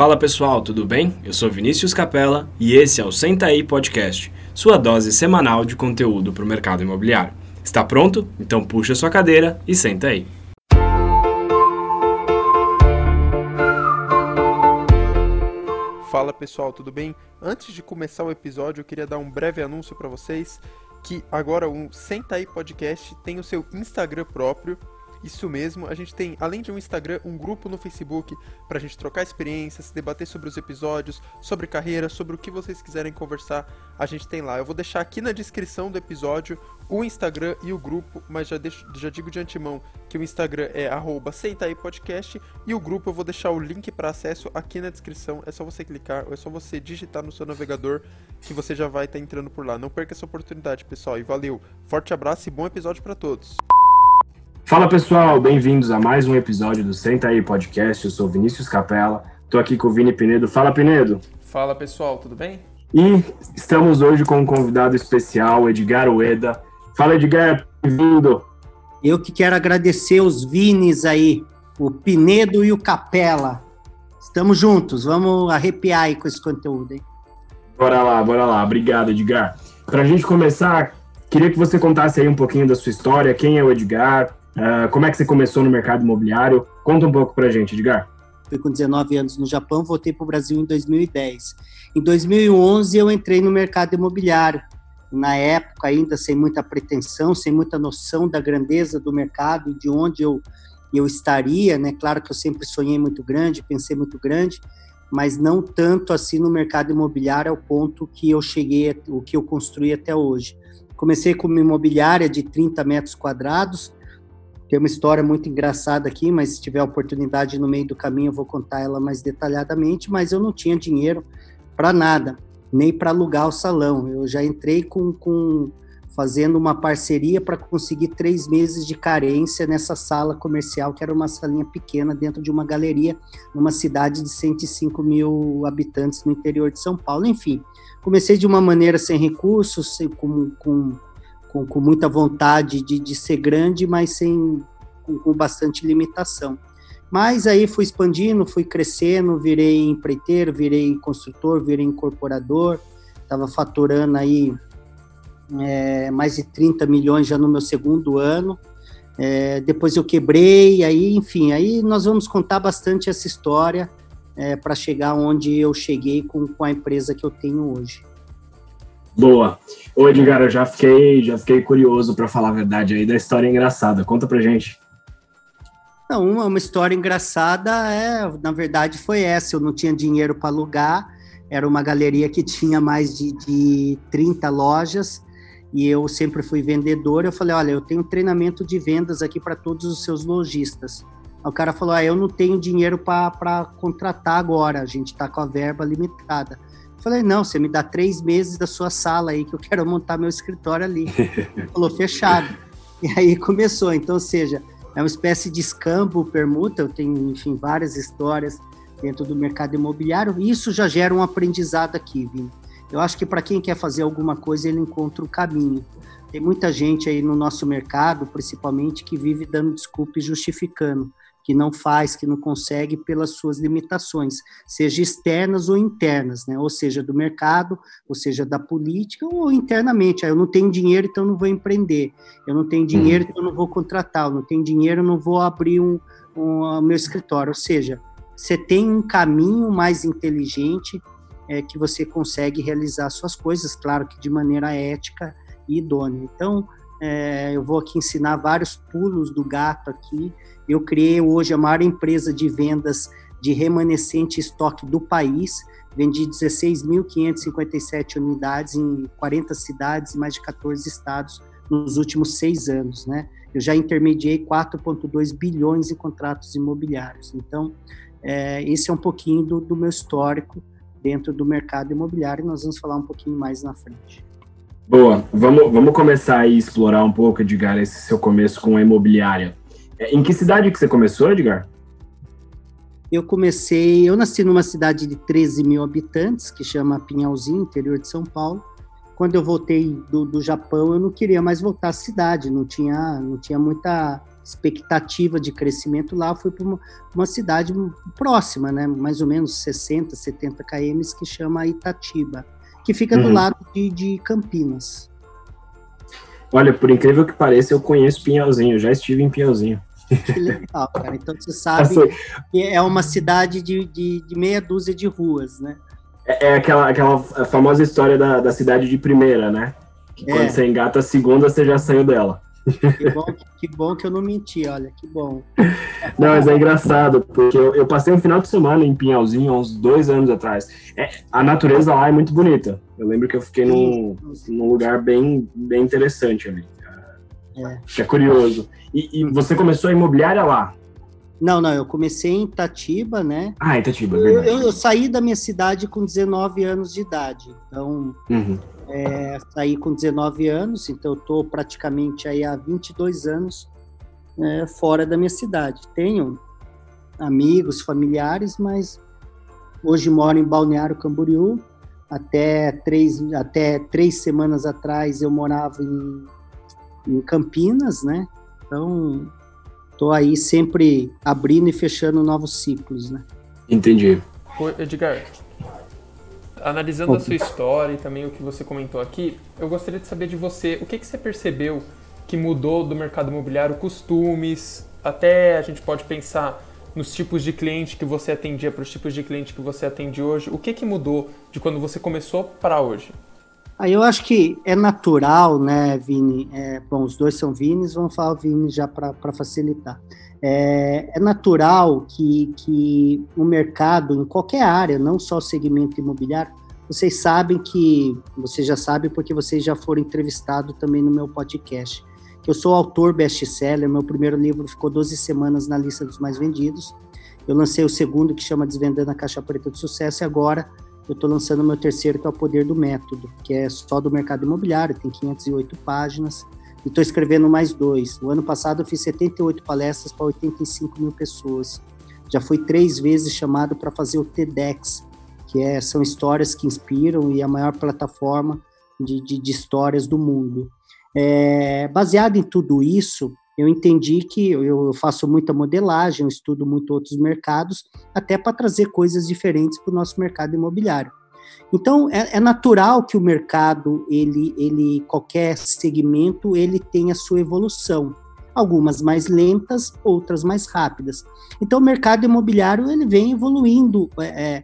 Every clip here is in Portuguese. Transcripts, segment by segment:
Fala pessoal, tudo bem? Eu sou Vinícius Capella e esse é o Senta aí Podcast, sua dose semanal de conteúdo para o mercado imobiliário. Está pronto? Então puxa sua cadeira e senta aí. Fala pessoal, tudo bem? Antes de começar o episódio, eu queria dar um breve anúncio para vocês que agora o Senta aí Podcast tem o seu Instagram próprio isso mesmo, a gente tem, além de um Instagram, um grupo no Facebook para a gente trocar experiências, debater sobre os episódios, sobre carreira, sobre o que vocês quiserem conversar, a gente tem lá. Eu vou deixar aqui na descrição do episódio o Instagram e o grupo, mas já, deixo, já digo de antemão que o Instagram é arroba Podcast e o grupo eu vou deixar o link para acesso aqui na descrição. É só você clicar ou é só você digitar no seu navegador que você já vai estar tá entrando por lá. Não perca essa oportunidade, pessoal. E valeu. Forte abraço e bom episódio para todos. Fala pessoal, bem-vindos a mais um episódio do Senta aí Podcast. Eu sou Vinícius Capella, tô aqui com o Vini Pinedo. Fala Pinedo. Fala pessoal, tudo bem? E estamos hoje com um convidado especial, Edgar Ueda. Fala Edgar, bem-vindo. Eu que quero agradecer os Vinis aí, o Pinedo e o Capela. Estamos juntos, vamos arrepiar aí com esse conteúdo, hein? Bora lá, bora lá. Obrigado, Edgar. Para a gente começar, queria que você contasse aí um pouquinho da sua história, quem é o Edgar, Uh, como é que você começou no mercado imobiliário? Conta um pouco pra gente, Edgar. Fui com 19 anos no Japão, voltei para o Brasil em 2010. Em 2011 eu entrei no mercado imobiliário. Na época ainda sem muita pretensão, sem muita noção da grandeza do mercado de onde eu eu estaria, né? Claro que eu sempre sonhei muito grande, pensei muito grande, mas não tanto assim no mercado imobiliário ao ponto que eu cheguei, o que eu construí até hoje. Comecei com uma imobiliária de 30 metros quadrados, tem uma história muito engraçada aqui, mas se tiver oportunidade no meio do caminho eu vou contar ela mais detalhadamente. Mas eu não tinha dinheiro para nada, nem para alugar o salão. Eu já entrei com, com fazendo uma parceria para conseguir três meses de carência nessa sala comercial, que era uma salinha pequena dentro de uma galeria, numa cidade de 105 mil habitantes no interior de São Paulo. Enfim, comecei de uma maneira sem recursos, sem, com, com com, com muita vontade de, de ser grande, mas sem com, com bastante limitação. Mas aí fui expandindo, fui crescendo, virei empreiteiro, virei construtor, virei incorporador, estava faturando aí é, mais de 30 milhões já no meu segundo ano. É, depois eu quebrei, aí, enfim, aí nós vamos contar bastante essa história é, para chegar onde eu cheguei com, com a empresa que eu tenho hoje. Boa. Ô Edgar, eu já fiquei, já fiquei curioso para falar a verdade aí da história engraçada. Conta pra gente. Não, uma, uma história engraçada é, na verdade, foi essa. Eu não tinha dinheiro para alugar. Era uma galeria que tinha mais de, de 30 lojas e eu sempre fui vendedor. Eu falei, olha, eu tenho treinamento de vendas aqui para todos os seus lojistas. O cara falou, ah, eu não tenho dinheiro para contratar agora. A gente está com a verba limitada. Falei, não, você me dá três meses da sua sala aí que eu quero montar meu escritório ali. Ele falou, fechado. E aí começou. Então, ou seja, é uma espécie de escambo, permuta. Eu tenho, enfim, várias histórias dentro do mercado imobiliário. Isso já gera um aprendizado aqui, Vini. Eu acho que para quem quer fazer alguma coisa, ele encontra o caminho. Tem muita gente aí no nosso mercado, principalmente, que vive dando desculpa e justificando que não faz, que não consegue pelas suas limitações, seja externas ou internas, né? Ou seja, do mercado, ou seja, da política, ou internamente. Ah, eu não tenho dinheiro, então não vou empreender. Eu não tenho dinheiro, então não vou contratar. Eu não tenho dinheiro, não vou abrir um, um meu escritório. Ou seja, você tem um caminho mais inteligente é, que você consegue realizar suas coisas, claro que de maneira ética e idônea. Então, é, eu vou aqui ensinar vários pulos do gato aqui. Eu criei hoje a maior empresa de vendas de remanescente estoque do país. Vendi 16.557 unidades em 40 cidades e mais de 14 estados nos últimos seis anos, né? Eu já intermediei 4,2 bilhões em contratos imobiliários. Então, é, esse é um pouquinho do, do meu histórico dentro do mercado imobiliário. Nós vamos falar um pouquinho mais na frente. Boa, vamos, vamos começar a explorar um pouco, Edgar, esse seu começo com a imobiliária. É, em que cidade que você começou, Edgar? Eu comecei, eu nasci numa cidade de 13 mil habitantes, que chama Pinhalzinho, interior de São Paulo. Quando eu voltei do, do Japão, eu não queria mais voltar à cidade, não tinha, não tinha muita expectativa de crescimento lá, fui para uma, uma, cidade próxima, né? Mais ou menos 60, 70 km, que chama Itatiba, que fica uhum. do lado de, de Campinas. Olha, por incrível que pareça, eu conheço Pinhalzinho, já estive em Pinhalzinho. Que legal, cara. Então você sabe que é uma cidade de, de, de meia dúzia de ruas, né? É, é aquela, aquela famosa história da, da cidade de primeira, né? Que é. quando você engata a segunda, você já saiu dela. Que bom, que bom que eu não menti, olha, que bom. Não, mas é engraçado, porque eu, eu passei um final de semana em Pinhalzinho, uns dois anos atrás. É, a natureza lá é muito bonita. Eu lembro que eu fiquei num, num lugar bem, bem interessante ali. É. Que é curioso. E, e, você começou a imobiliária lá? Não, não, eu comecei em Itatiba, né? Ah, Itatiba, é verdade. Eu, eu, saí da minha cidade com 19 anos de idade. Então, uhum. é, saí com 19 anos, então eu tô praticamente aí há 22 anos é, fora da minha cidade. Tenho amigos, familiares, mas hoje moro em Balneário Camboriú. Até três, até três semanas atrás eu morava em, em Campinas, né? Então, tô aí sempre abrindo e fechando novos ciclos, né? Entendi. Edgar, analisando a sua história e também o que você comentou aqui, eu gostaria de saber de você, o que, que você percebeu que mudou do mercado imobiliário, costumes, até a gente pode pensar nos tipos de cliente que você atendia para os tipos de cliente que você atende hoje. O que, que mudou de quando você começou para hoje? Aí eu acho que é natural, né, Vini? É, bom, os dois são Vinis, vamos falar Vini já para facilitar. É, é, natural que, que o mercado, em qualquer área, não só o segmento imobiliário, vocês sabem que, vocês já sabem porque vocês já foram entrevistados também no meu podcast, que eu sou autor best-seller, meu primeiro livro ficou 12 semanas na lista dos mais vendidos, eu lancei o segundo, que chama Desvendando a Caixa Preta do Sucesso, e agora eu estou lançando meu terceiro, que é o Poder do Método, que é só do mercado imobiliário, tem 508 páginas, e estou escrevendo mais dois. O ano passado eu fiz 78 palestras para 85 mil pessoas. Já fui três vezes chamado para fazer o TEDx, que é, são histórias que inspiram e a maior plataforma de, de, de histórias do mundo. É, baseado em tudo isso, eu entendi que eu faço muita modelagem, eu estudo muito outros mercados, até para trazer coisas diferentes para o nosso mercado imobiliário. Então, é, é, natural que o mercado, ele, ele, qualquer segmento, ele tenha sua evolução. Algumas mais lentas, outras mais rápidas. Então, o mercado imobiliário, ele vem evoluindo é, é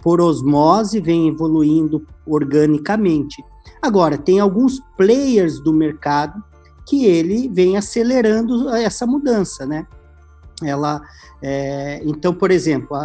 por osmose, vem evoluindo organicamente. Agora, tem alguns players do mercado que ele vem acelerando essa mudança, né? Ela, é, então, por exemplo,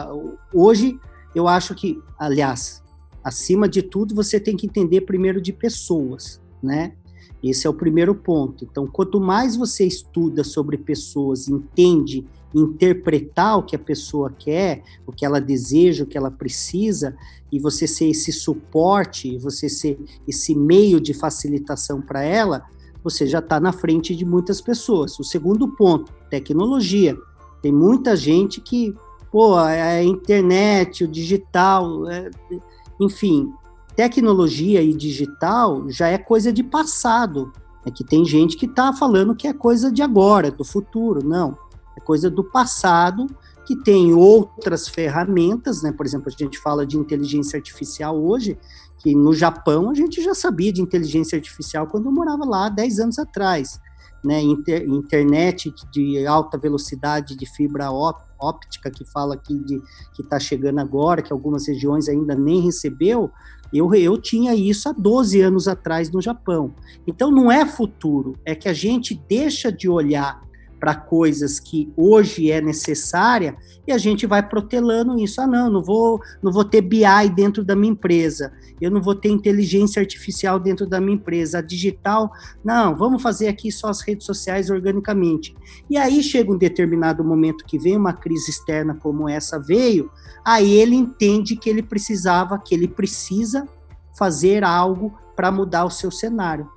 hoje eu acho que, aliás, acima de tudo, você tem que entender primeiro de pessoas, né? Esse é o primeiro ponto. Então, quanto mais você estuda sobre pessoas, entende, interpretar o que a pessoa quer, o que ela deseja, o que ela precisa, e você ser esse suporte, você ser esse meio de facilitação para ela, você já está na frente de muitas pessoas. O segundo ponto, tecnologia. Tem muita gente que, pô, é a internet, o digital, é, enfim, tecnologia e digital já é coisa de passado. É que tem gente que está falando que é coisa de agora, do futuro. Não, é coisa do passado que tem outras ferramentas, né? Por exemplo, a gente fala de inteligência artificial hoje, que no Japão a gente já sabia de inteligência artificial quando eu morava lá 10 anos atrás. Né, inter, internet de alta velocidade de fibra óptica que fala aqui de que está chegando agora, que algumas regiões ainda nem recebeu, eu, eu tinha isso há 12 anos atrás no Japão. Então não é futuro, é que a gente deixa de olhar para coisas que hoje é necessária e a gente vai protelando isso. Ah, não, não vou, não vou ter BI dentro da minha empresa, eu não vou ter inteligência artificial dentro da minha empresa, a digital, não, vamos fazer aqui só as redes sociais organicamente. E aí chega um determinado momento que vem uma crise externa como essa veio, aí ele entende que ele precisava, que ele precisa fazer algo para mudar o seu cenário.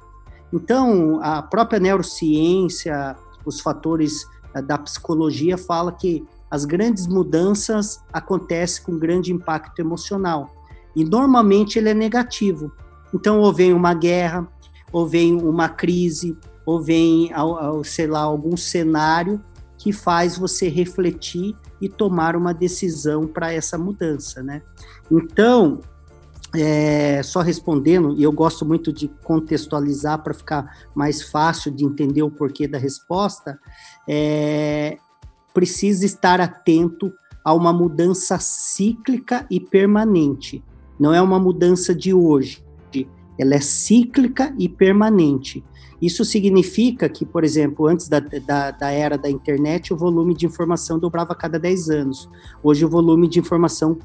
Então, a própria neurociência, os fatores eh, da psicologia fala que as grandes mudanças acontecem com grande impacto emocional e normalmente ele é negativo. Então ou vem uma guerra, ou vem uma crise, ou vem, sei lá, algum cenário que faz você refletir e tomar uma decisão para essa mudança, né? Então, é, só respondendo, e eu gosto muito de contextualizar para ficar mais fácil de entender o porquê da resposta, é, precisa estar atento a uma mudança cíclica e permanente. Não é uma mudança de hoje, ela é cíclica e permanente. Isso significa que, por exemplo, antes da, da, da, era da internet, o volume de informação dobrava a cada 10 anos. Hoje, o volume de informação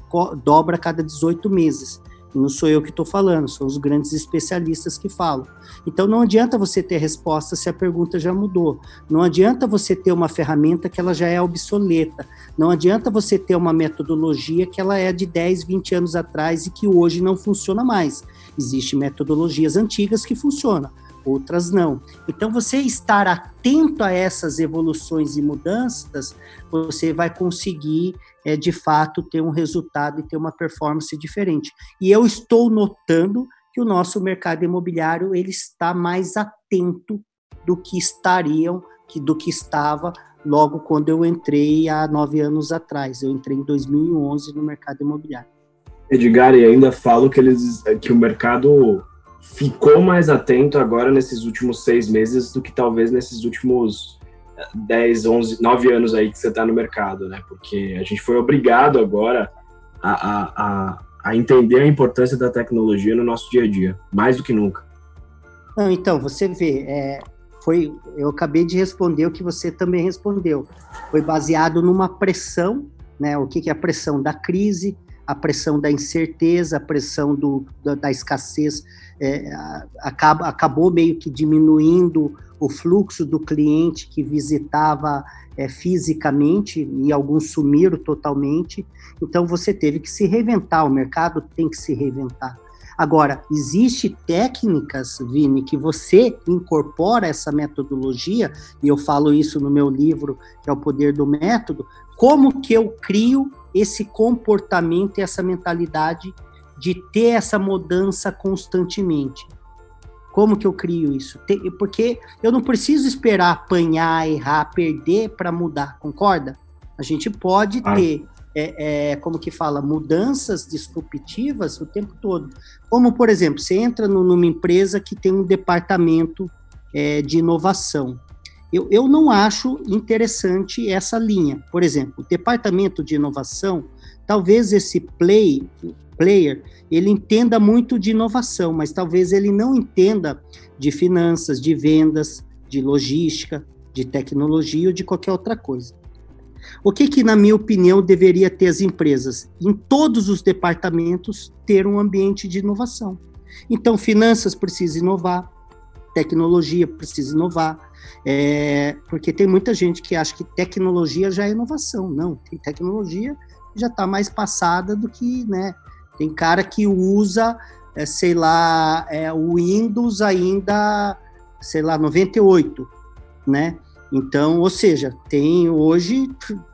dobra a cada 18 meses. Não sou eu que estou falando, são os grandes especialistas que falam. Então não adianta você ter resposta se a pergunta já mudou. Não adianta você ter uma ferramenta que ela já é obsoleta. Não adianta você ter uma metodologia que ela é de 10, 20 anos atrás e que hoje não funciona mais. Existem metodologias antigas que funcionam outras não. Então, você estar atento a essas evoluções e mudanças, você vai conseguir, é, de fato, ter um resultado e ter uma performance diferente. E eu estou notando que o nosso mercado imobiliário ele está mais atento do que estariam, que, do que estava logo quando eu entrei há nove anos atrás. Eu entrei em 2011 no mercado imobiliário. Edgar, e ainda falo que, eles, que o mercado ficou mais atento agora nesses últimos seis meses do que talvez nesses últimos 10, 11, 9 anos aí que você está no mercado, né? Porque a gente foi obrigado agora a, a, a, entender a importância da tecnologia no nosso dia a dia, mais do que nunca. Não, então, você vê, é, foi, eu acabei de responder o que você também respondeu. Foi baseado numa pressão, né? O que, que é a pressão da crise, a pressão da incerteza, a pressão do, da, da escassez é, acaba, acabou meio que diminuindo o fluxo do cliente que visitava é, fisicamente e alguns sumiram totalmente. Então você teve que se reinventar, o mercado tem que se reinventar. Agora, existe técnicas, Vini, que você incorpora essa metodologia, e eu falo isso no meu livro, que é o Poder do Método, como que eu crio esse comportamento e essa mentalidade de ter essa mudança constantemente. Como que eu crio isso? Porque eu não preciso esperar apanhar, errar, perder para mudar, concorda? A gente pode ah. ter, é, é, como que fala, mudanças disruptivas o tempo todo. Como, por exemplo, você entra numa empresa que tem um departamento é, de inovação. Eu, eu não acho interessante essa linha. Por exemplo, o departamento de inovação, talvez esse play, player, ele entenda muito de inovação, mas talvez ele não entenda de finanças, de vendas, de logística, de tecnologia ou de qualquer outra coisa. O que que, na minha opinião, deveria ter as empresas? Em todos os departamentos, ter um ambiente de inovação. Então, finanças precisa inovar, tecnologia precisa inovar, é, porque tem muita gente que acha que tecnologia já é inovação. Não, tem tecnologia já está mais passada do que, né? Tem cara que usa, é, sei lá, é, o Windows ainda, sei lá, 98, né? Então, ou seja, tem hoje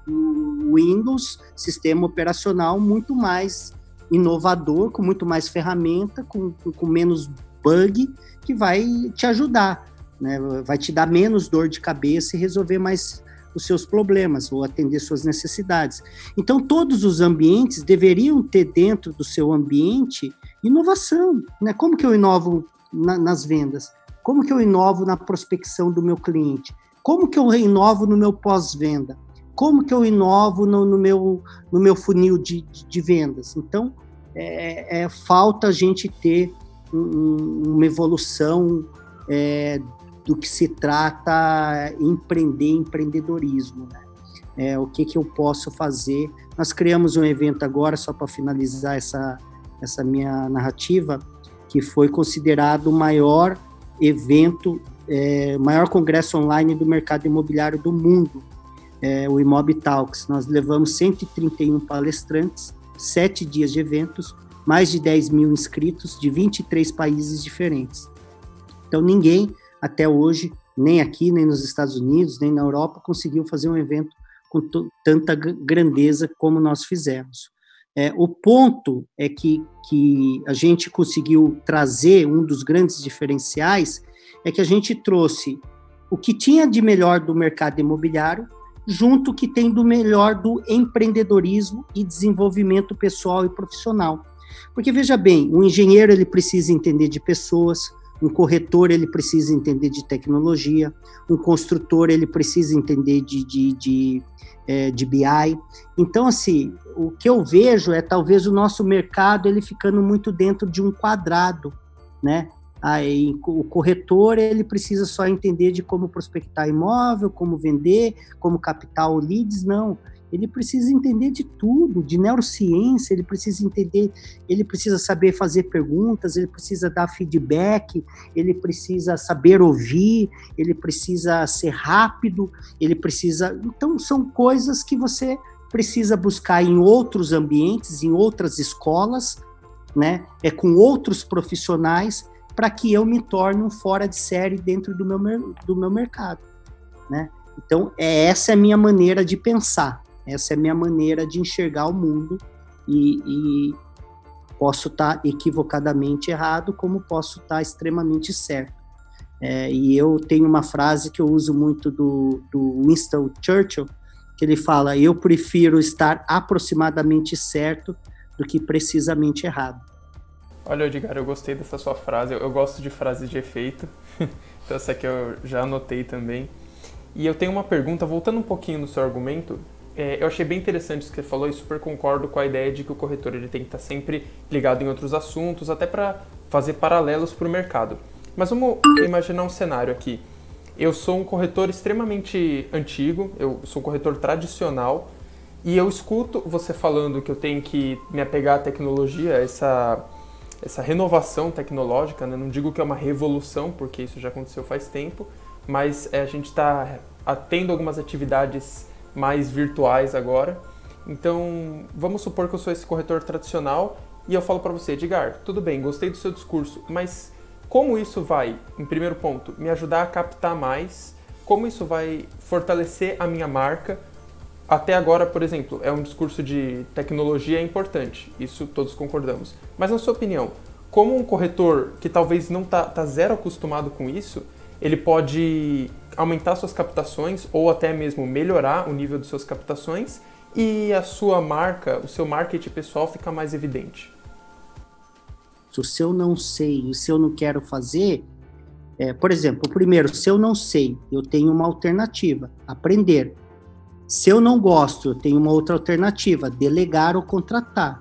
o Windows, sistema operacional muito mais inovador, com muito mais ferramenta, com, com menos bug, que vai te ajudar, né? vai te dar menos dor de cabeça e resolver mais os seus problemas ou atender suas necessidades. Então, todos os ambientes deveriam ter dentro do seu ambiente inovação. Né? Como que eu inovo na, nas vendas? Como que eu inovo na prospecção do meu cliente? Como que eu inovo no meu pós-venda? Como que eu inovo no, no, meu, no meu funil de, de, de vendas? Então, é, é, falta a gente ter um, uma evolução é, do que se trata empreender, empreendedorismo. Né? É, o que, que eu posso fazer? Nós criamos um evento agora, só para finalizar essa, essa minha narrativa, que foi considerado o maior evento, é, maior congresso online do mercado imobiliário do mundo, é, o Imob Talks. Nós levamos 131 palestrantes, sete dias de eventos, mais de 10 mil inscritos de 23 países diferentes. Então, ninguém até hoje, nem aqui, nem nos Estados Unidos, nem na Europa, conseguiu fazer um evento com tanta grandeza como nós fizemos. É, o ponto é que, que a gente conseguiu trazer um dos grandes diferenciais é que a gente trouxe o que tinha de melhor do mercado imobiliário, junto o que tem do melhor do empreendedorismo e desenvolvimento pessoal e profissional. Porque veja bem, o engenheiro ele precisa entender de pessoas, um corretor ele precisa entender de tecnologia, um construtor ele precisa entender de, de, de, é, de BI. Então, assim, o que eu vejo é talvez o nosso mercado ele ficando muito dentro de um quadrado, né? Aí, o corretor ele precisa só entender de como prospectar imóvel, como vender, como captar o leads, não ele precisa entender de tudo, de neurociência, ele precisa entender, ele precisa saber fazer perguntas, ele precisa dar feedback, ele precisa saber ouvir, ele precisa ser rápido, ele precisa. Então, são coisas que você precisa buscar em outros ambientes, em outras escolas, né? É com outros profissionais para que eu me torne um fora de série dentro do meu, do meu mercado, né? Então, é, essa é a minha maneira de pensar. Essa é a minha maneira de enxergar o mundo e, e posso estar tá equivocadamente errado, como posso estar tá extremamente certo. É, e eu tenho uma frase que eu uso muito do, do Winston Churchill, que ele fala: Eu prefiro estar aproximadamente certo do que precisamente errado. Olha, Edgar, eu gostei dessa sua frase. Eu, eu gosto de frases de efeito, então essa aqui eu já anotei também. E eu tenho uma pergunta, voltando um pouquinho no seu argumento, é, eu achei bem interessante isso que você falou e super concordo com a ideia de que o corretor ele tem que estar sempre ligado em outros assuntos, até para fazer paralelos para o mercado. Mas vamos imaginar um cenário aqui. Eu sou um corretor extremamente antigo, eu sou um corretor tradicional e eu escuto você falando que eu tenho que me apegar à tecnologia, essa, essa renovação tecnológica. Né? Não digo que é uma revolução, porque isso já aconteceu faz tempo, mas é, a gente está tendo algumas atividades mais virtuais agora. Então, vamos supor que eu sou esse corretor tradicional e eu falo para você, Edgar, tudo bem, gostei do seu discurso, mas como isso vai, em primeiro ponto, me ajudar a captar mais? Como isso vai fortalecer a minha marca? Até agora, por exemplo, é um discurso de tecnologia importante, isso todos concordamos. Mas na sua opinião, como um corretor que talvez não está tá zero acostumado com isso, ele pode aumentar suas captações ou até mesmo melhorar o nível de suas captações e a sua marca, o seu marketing pessoal fica mais evidente. Se eu não sei, se eu não quero fazer, é, por exemplo, primeiro, se eu não sei, eu tenho uma alternativa, aprender. Se eu não gosto, eu tenho uma outra alternativa, delegar ou contratar.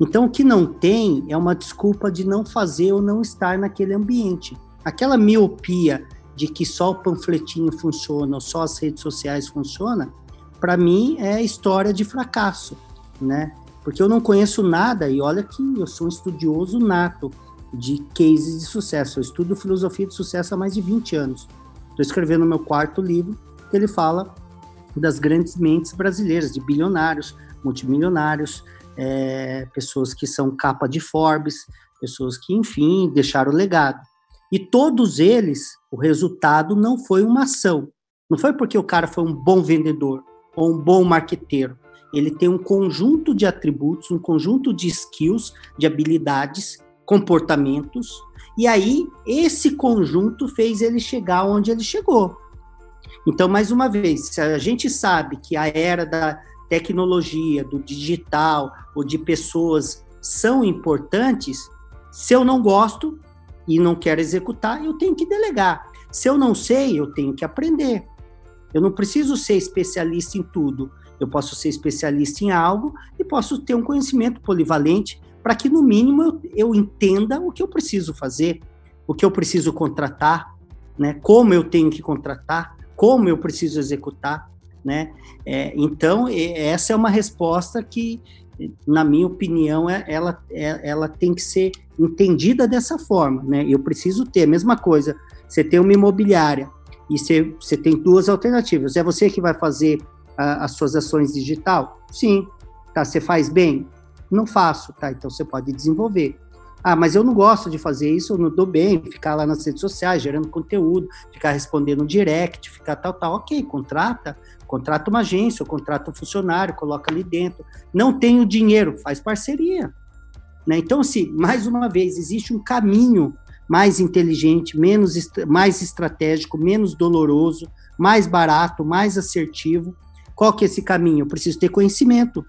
Então, o que não tem é uma desculpa de não fazer ou não estar naquele ambiente. Aquela miopia de que só o panfletinho funciona ou só as redes sociais funcionam, para mim é história de fracasso, né? Porque eu não conheço nada, e olha que eu sou um estudioso nato de cases de sucesso. Eu estudo filosofia de sucesso há mais de 20 anos. Estou escrevendo meu quarto livro, que ele fala das grandes mentes brasileiras, de bilionários, multimilionários, é, pessoas que são capa de Forbes, pessoas que, enfim, deixaram legado. E todos eles, o resultado não foi uma ação. Não foi porque o cara foi um bom vendedor ou um bom marqueteiro. Ele tem um conjunto de atributos, um conjunto de skills, de habilidades, comportamentos. E aí, esse conjunto fez ele chegar onde ele chegou. Então, mais uma vez, se a gente sabe que a era da tecnologia, do digital ou de pessoas são importantes, se eu não gosto, e não quero executar, eu tenho que delegar. Se eu não sei, eu tenho que aprender. Eu não preciso ser especialista em tudo. Eu posso ser especialista em algo e posso ter um conhecimento polivalente para que, no mínimo, eu, eu, entenda o que eu preciso fazer, o que eu preciso contratar, né? como eu tenho que contratar, como eu preciso executar. Né? É, então, essa é uma resposta que, na minha opinião, é, ela, é, ela tem que ser entendida dessa forma, né? Eu preciso ter a mesma coisa. Você tem uma imobiliária e você, você tem duas alternativas. É você que vai fazer a, as suas ações digital? Sim. Tá, você faz bem? Não faço, tá? Então você pode desenvolver. Ah, mas eu não gosto de fazer isso, eu não dou bem, ficar lá nas redes sociais, gerando conteúdo, ficar respondendo direct, ficar tal, tal. Ok, contrata, contrata uma agência, ou contrata um funcionário, coloca ali dentro. Não tenho dinheiro, faz parceria. Né? Então, assim, mais uma vez, existe um caminho mais inteligente, menos mais estratégico, menos doloroso, mais barato, mais assertivo. Qual que é esse caminho? Eu preciso ter conhecimento,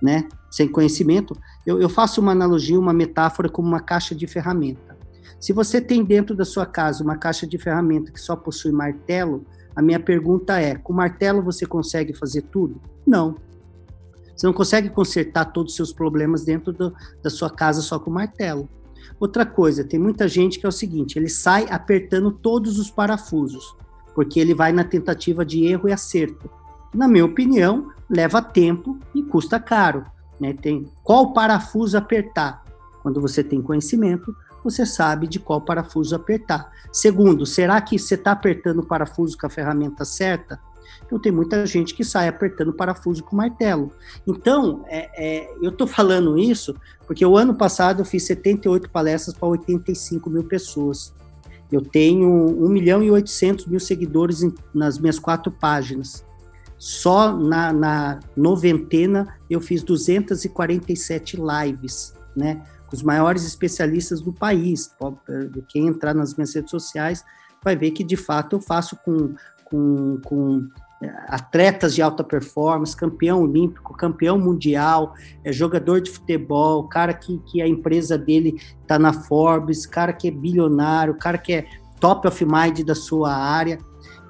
né? Sem conhecimento, eu, eu faço uma analogia, uma metáfora como uma caixa de ferramenta. Se você tem dentro da sua casa uma caixa de ferramenta que só possui martelo, a minha pergunta é: com martelo você consegue fazer tudo? Não. Você não consegue consertar todos os seus problemas dentro do, da sua casa só com martelo. Outra coisa, tem muita gente que é o seguinte: ele sai apertando todos os parafusos, porque ele vai na tentativa de erro e acerto. Na minha opinião, leva tempo e custa caro. Né? Tem qual parafuso apertar? Quando você tem conhecimento, você sabe de qual parafuso apertar. Segundo, será que você está apertando o parafuso com a ferramenta certa? Então, tem muita gente que sai apertando parafuso com martelo. Então, é, é, eu estou falando isso porque o ano passado eu fiz 78 palestras para 85 mil pessoas. Eu tenho 1 milhão e 800 mil seguidores em, nas minhas quatro páginas. Só na, na noventena eu fiz 247 lives, né? Com os maiores especialistas do país. Quem entrar nas minhas redes sociais vai ver que de fato eu faço com, com, com atletas de alta performance, campeão olímpico, campeão mundial, é jogador de futebol, cara que, que a empresa dele está na Forbes, cara que é bilionário, cara que é top of mind da sua área.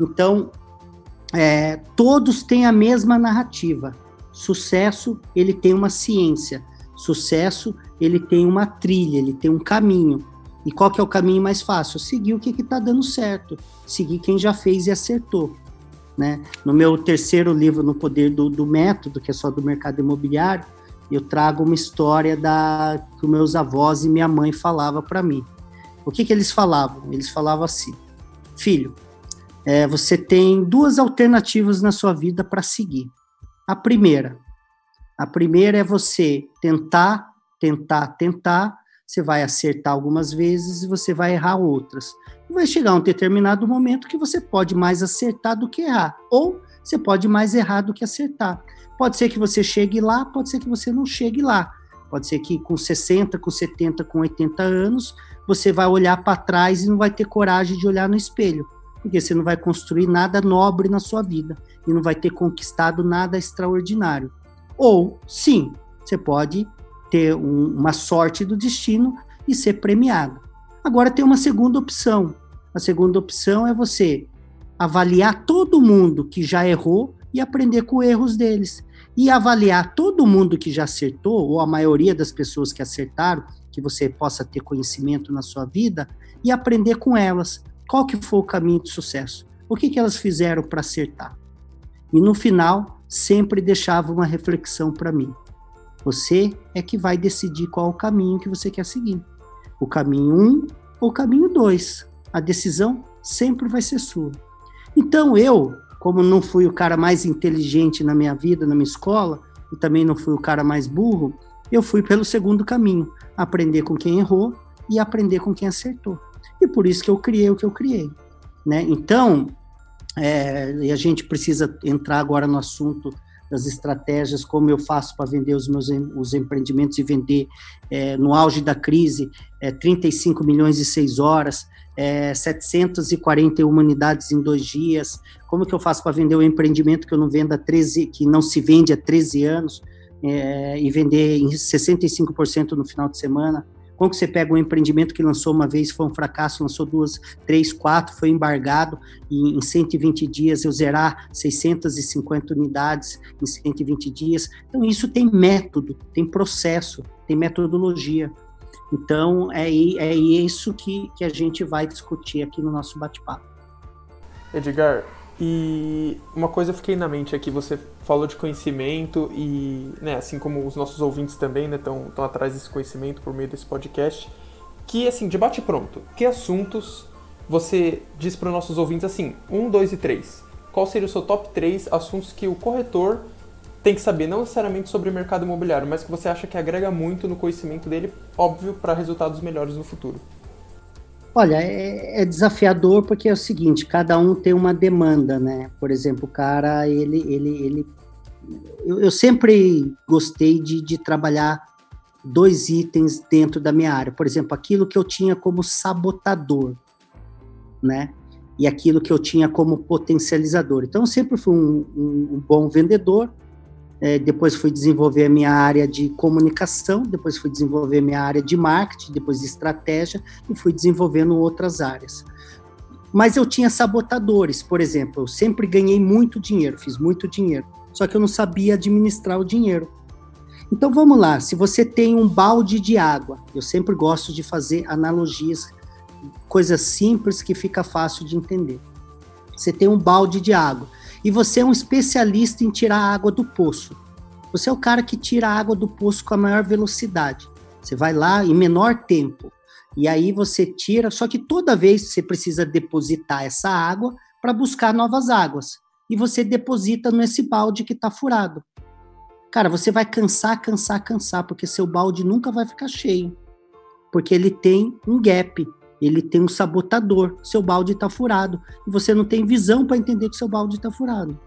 Então, é, todos têm a mesma narrativa. Sucesso, ele tem uma ciência. Sucesso, ele tem uma trilha, ele tem um caminho. E qual que é o caminho mais fácil? Seguir o que está dando certo. Seguir quem já fez e acertou. Né? No meu terceiro livro, No Poder do, do Método, que é só do mercado imobiliário, eu trago uma história da que meus avós e minha mãe falavam para mim. O que, que eles falavam? Eles falavam assim: filho, é, você tem duas alternativas na sua vida para seguir. A primeira, a primeira é você tentar, tentar, tentar. Você vai acertar algumas vezes e você vai errar outras vai chegar um determinado momento que você pode mais acertar do que errar, ou você pode mais errar do que acertar. Pode ser que você chegue lá, pode ser que você não chegue lá. Pode ser que com 60, com 70, com 80 anos, você vai olhar para trás e não vai ter coragem de olhar no espelho, porque você não vai construir nada nobre na sua vida e não vai ter conquistado nada extraordinário. Ou, sim, você pode ter um, uma sorte do destino e ser premiado. Agora tem uma segunda opção. A segunda opção é você avaliar todo mundo que já errou e aprender com erros deles. E avaliar todo mundo que já acertou, ou a maioria das pessoas que acertaram, que você possa ter conhecimento na sua vida, e aprender com elas. Qual que foi o caminho de sucesso? O que, que elas fizeram para acertar? E no final, sempre deixava uma reflexão para mim. Você é que vai decidir qual o caminho que você quer seguir o caminho 1 um, ou o caminho 2. A decisão sempre vai ser sua. Então eu, como não fui o cara mais inteligente na minha vida, na minha escola, e também não fui o cara mais burro, eu fui pelo segundo caminho, aprender com quem errou e aprender com quem acertou. E por isso que eu criei o que eu criei. Né? Então, é, e a gente precisa entrar agora no assunto das estratégias, como eu faço para vender os meus os empreendimentos e vender é, no auge da crise é, 35 milhões e 6 horas, é, 741 unidades em dois dias. Como que eu faço para vender o um empreendimento que eu não vendo há 13, que não se vende há 13 anos é, e vender em 65% no final de semana? Como que você pega um empreendimento que lançou uma vez, foi um fracasso, lançou duas, três, quatro, foi embargado, e em 120 dias eu zerar 650 unidades em 120 dias. Então, isso tem método, tem processo, tem metodologia. Então, é, é isso que, que a gente vai discutir aqui no nosso bate-papo. Edgar, e uma coisa eu fiquei na mente aqui, você falou de conhecimento e, né, assim como os nossos ouvintes também, né, estão atrás desse conhecimento por meio desse podcast, que, assim, debate pronto, que assuntos você diz para os nossos ouvintes, assim, um, dois e três? Qual seria o seu top 3 assuntos que o corretor tem que saber, não necessariamente sobre o mercado imobiliário, mas que você acha que agrega muito no conhecimento dele, óbvio, para resultados melhores no futuro? Olha, é, é, desafiador porque é o seguinte, cada um tem uma demanda, né? Por exemplo, o cara, ele, ele, ele, eu, eu sempre gostei de, de trabalhar dois itens dentro da minha área. Por exemplo, aquilo que eu tinha como sabotador, né? E aquilo que eu tinha como potencializador. Então, eu sempre fui um, um, um bom vendedor. É, depois fui desenvolver a minha área de comunicação, depois fui desenvolver minha área de marketing, depois de estratégia e fui desenvolvendo outras áreas. Mas eu tinha sabotadores, por exemplo, eu sempre ganhei muito dinheiro, fiz muito dinheiro, só que eu não sabia administrar o dinheiro. Então vamos lá, se você tem um balde de água, eu sempre gosto de fazer analogias, coisas simples que fica fácil de entender. Você tem um balde de água e você é um especialista em tirar a água do poço. Você é o cara que tira a água do poço com a maior velocidade. Você vai lá em menor tempo. E aí você tira, só que toda vez você precisa depositar essa água para buscar novas águas. E você deposita nesse balde que está furado. Cara, você vai cansar, cansar, cansar, porque seu balde nunca vai ficar cheio. Porque ele tem um gap, ele tem um sabotador. Seu balde está furado. E você não tem visão para entender que seu balde está furado.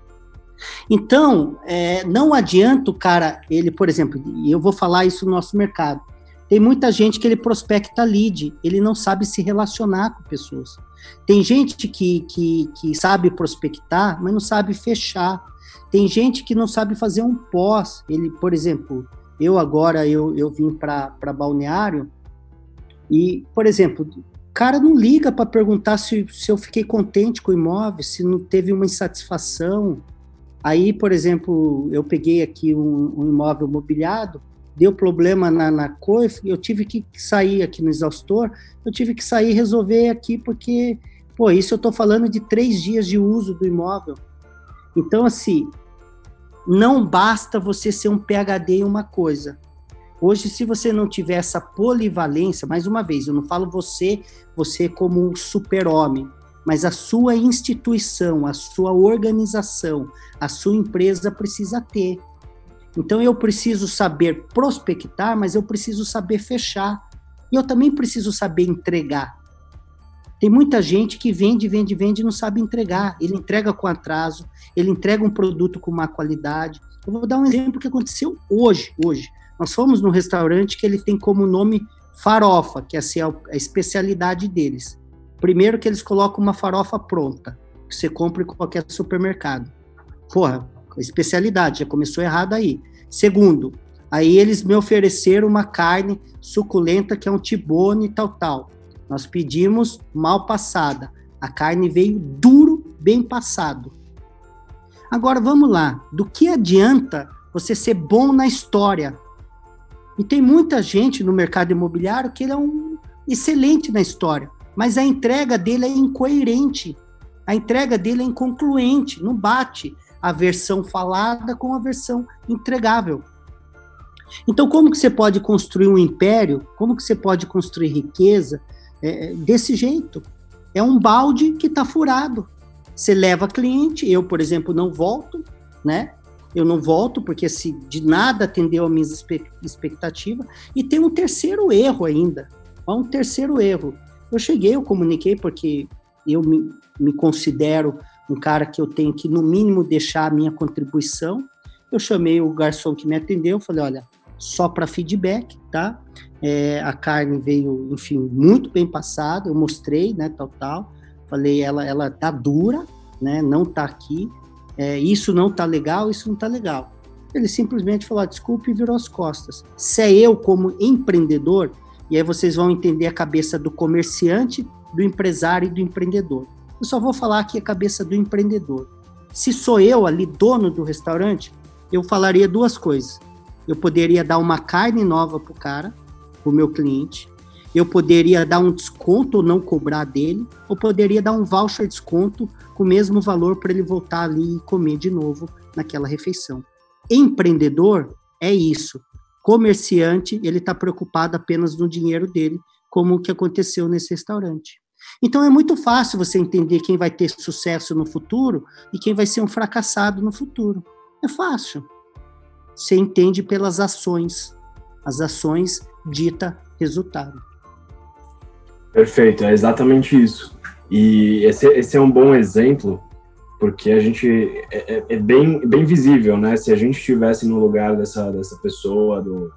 Então, é, não adianta o cara, ele, por exemplo, e eu vou falar isso no nosso mercado. Tem muita gente que ele prospecta lead, ele não sabe se relacionar com pessoas. Tem gente que, que, que sabe prospectar, mas não sabe fechar. Tem gente que não sabe fazer um pós. Ele, por exemplo, eu agora eu, eu vim para Balneário e, por exemplo, cara não liga para perguntar se, se eu fiquei contente com o imóvel, se não teve uma insatisfação. Aí, por exemplo, eu peguei aqui um, um imóvel mobiliado, deu problema na, na eu tive que sair aqui no exaustor, eu tive que sair e resolver aqui porque, pô, isso eu estou falando de três dias de uso do imóvel. Então, assim, não basta você ser um PhD em uma coisa. Hoje, se você não tiver essa polivalência, mais uma vez, eu não falo você, você como um super-homem, mas a sua instituição, a sua organização, a sua empresa precisa ter. Então, eu preciso saber prospectar, mas eu preciso saber fechar. E eu também preciso saber entregar. Tem muita gente que vende, vende, vende e não sabe entregar. Ele entrega com atraso, ele entrega um produto com má qualidade. Eu vou dar um exemplo que aconteceu hoje. Hoje, nós fomos num restaurante que ele tem como nome farofa, que é assim, a especialidade deles. Primeiro que eles colocam uma farofa pronta, que você compra em qualquer supermercado. Porra, especialidade, já começou errado aí. Segundo, aí eles me ofereceram uma carne suculenta que é um tibone tal, tal. Nós pedimos mal passada. A carne veio duro, bem passado. Agora vamos lá. Do que adianta você ser bom na história? E tem muita gente no mercado imobiliário que ele é um excelente na história, mas a entrega dele é incoerente. A entrega dele é inconcluente, não bate a versão falada com a versão entregável. Então, como que você pode construir um império? Como que você pode construir riqueza? é, desse jeito. É um balde que está furado. Você leva cliente, eu, por exemplo, não volto, né? Eu não volto porque se de nada atendeu a minha expectativa. E tem um terceiro erro ainda. Há um terceiro erro. Eu cheguei, eu comuniquei porque eu me, me considero um cara que eu tenho que, no mínimo, deixar a minha contribuição. Eu chamei o garçom que me atendeu, falei, olha, só para feedback, tá? É, a carne veio, enfim, muito bem passada. Eu mostrei, né, tal, tal. Falei, ela, ela tá dura, né? Não tá aqui. É, isso não tá legal, isso não tá legal. Ele simplesmente falou, ah, desculpe, e virou as costas. Se é eu como empreendedor, e aí vocês vão entender a cabeça do comerciante, do empresário e do empreendedor. Eu só vou falar aqui a cabeça do empreendedor. Se sou eu ali, dono do restaurante, eu falaria duas coisas. Eu poderia dar uma carne nova pro cara, para o meu cliente. Eu poderia dar um desconto ou não cobrar dele, ou poderia dar um voucher desconto com o mesmo valor para ele voltar ali e comer de novo naquela refeição. Empreendedor é isso. Comerciante, ele está preocupado apenas no dinheiro dele, como o que aconteceu nesse restaurante. Então é muito fácil você entender quem vai ter sucesso no futuro e quem vai ser um fracassado no futuro. É fácil. Você entende pelas ações. As ações dita resultado. Perfeito, é exatamente isso. E esse, esse é um bom exemplo, porque a gente é, é, é bem, bem visível, né? Se a gente estivesse no lugar dessa, dessa pessoa, do,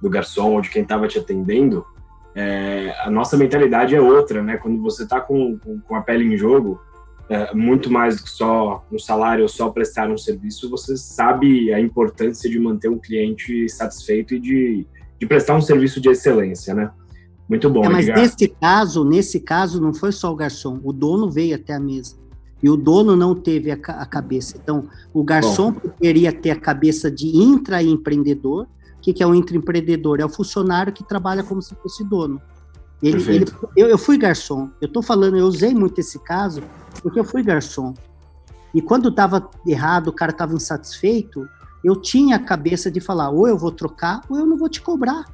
do garçom ou de quem estava te atendendo, é, a nossa mentalidade é outra, né? Quando você está com, com a pele em jogo, é, muito mais do que só um salário ou só prestar um serviço, você sabe a importância de manter um cliente satisfeito e de, de prestar um serviço de excelência, né? Muito bom. É, mas Edgar. nesse caso, nesse caso, não foi só o garçom, o dono veio até a mesa. E o dono não teve a, a cabeça. Então, o garçom bom. poderia ter a cabeça de intraempreendedor. O que, que é um intraempreendedor? É o funcionário que trabalha como se fosse dono. Ele, ele, eu, eu, fui garçom. Eu estou falando, eu usei muito esse caso porque eu fui garçom. E quando estava errado, o cara estava insatisfeito, eu tinha a cabeça de falar: ou eu vou trocar, ou eu não vou te cobrar.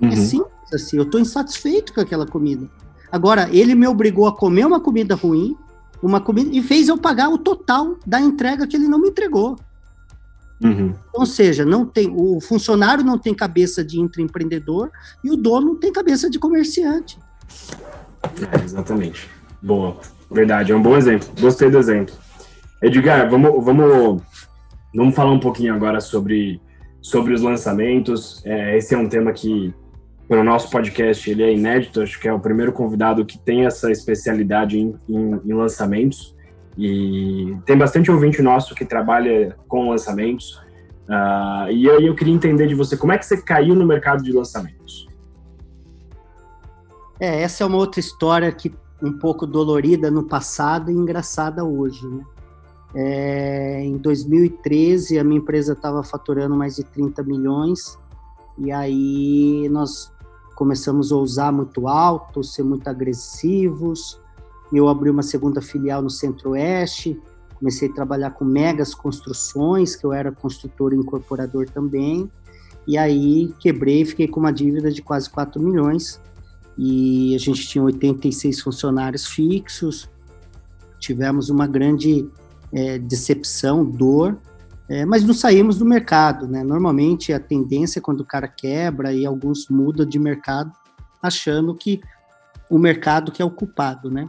Uhum. É simples assim. Eu estou insatisfeito com aquela comida. Agora, ele me obrigou a comer uma comida ruim, uma comida e fez eu pagar o total da entrega que ele não me entregou. Uhum. Ou seja, não tem o funcionário não tem cabeça de intraempreendedor e o dono tem cabeça de comerciante. É, exatamente. Boa. Verdade, é um bom exemplo. Gostei do exemplo. Edgar, vamos, vamos, vamos falar um pouquinho agora sobre, sobre os lançamentos. É, esse é um tema que, para o nosso podcast, ele é inédito. Acho que é o primeiro convidado que tem essa especialidade em, em, em lançamentos. E tem bastante ouvinte nosso que trabalha com lançamentos. Uh, e aí eu queria entender de você como é que você caiu no mercado de lançamentos. É, essa é uma outra história que um pouco dolorida no passado e engraçada hoje, né? É, em 2013 a minha empresa estava faturando mais de 30 milhões e aí nós começamos a usar muito alto, ser muito agressivos, eu abri uma segunda filial no Centro-Oeste, comecei a trabalhar com megas construções, que eu era construtor e incorporador também, e aí quebrei, fiquei com uma dívida de quase 4 milhões, e a gente tinha 86 funcionários fixos, tivemos uma grande é, decepção, dor, é, mas não saímos do mercado, né? Normalmente a tendência é quando o cara quebra e alguns mudam de mercado, achando que o mercado que é o culpado, né?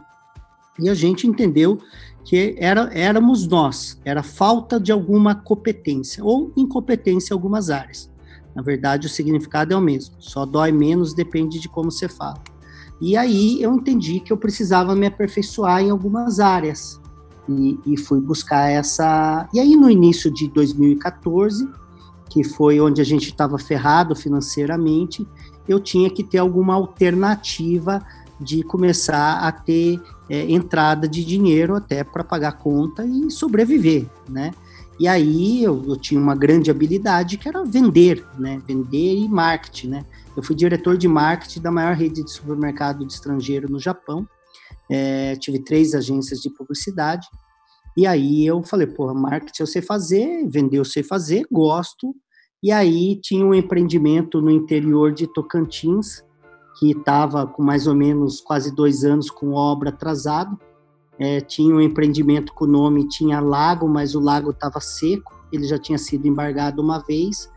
E a gente entendeu que era, éramos nós, era falta de alguma competência ou incompetência em algumas áreas. Na verdade, o significado é o mesmo, só dói menos, depende de como você fala. E aí eu entendi que eu precisava me aperfeiçoar em algumas áreas. E, e fui buscar essa. E aí, no início de 2014, que foi onde a gente estava ferrado financeiramente, eu tinha que ter alguma alternativa de começar a ter é, entrada de dinheiro até para pagar conta e sobreviver, né? E aí eu, eu, tinha uma grande habilidade que era vender, né? Vender e marketing, né? Eu fui diretor de marketing da maior rede de supermercado de estrangeiro no Japão. É, tive três agências de publicidade. E aí eu falei, porra, marketing eu sei fazer, vender eu sei fazer, gosto. E aí tinha um empreendimento no interior de Tocantins, que estava com mais ou menos quase dois anos com obra atrasado. É, tinha um empreendimento com o nome Tinha Lago, mas o lago estava seco, ele já tinha sido embargado uma vez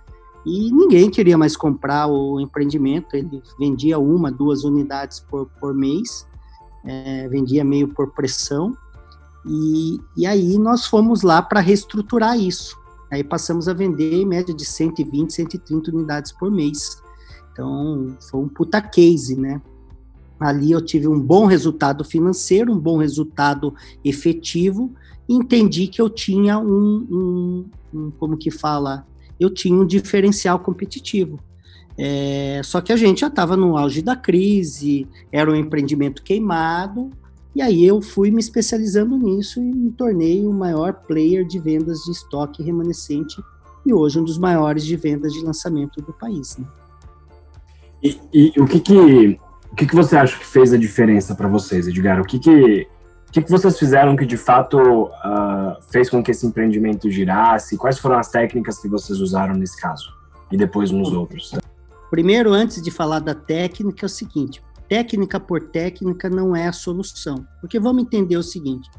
e ninguém queria mais comprar o empreendimento. Ele vendia uma, duas unidades por, por mês, é, vendia meio por pressão. E, e aí nós fomos lá para reestruturar isso. Aí passamos a vender em média de 120, 130 unidades por mês. Então, foi um puta case, né? Ali eu tive um bom resultado financeiro, um bom resultado efetivo, entendi que eu tinha um, um, um como que fala, eu tinha um diferencial competitivo. É, só que a gente já estava no auge da crise, era um empreendimento queimado, e aí eu fui me especializando nisso e me tornei o maior player de vendas de estoque remanescente e hoje um dos maiores de vendas de lançamento do país. Né? E, e, o que que o que que você acha que fez a diferença para vocês, Edgar? O que que o que, que vocês fizeram que de fato uh, fez com que esse empreendimento girasse? Quais foram as técnicas que vocês usaram nesse caso e depois nos outros? Primeiro, antes de falar da técnica, é o seguinte: técnica por técnica não é a solução. Porque vamos entender o seguinte: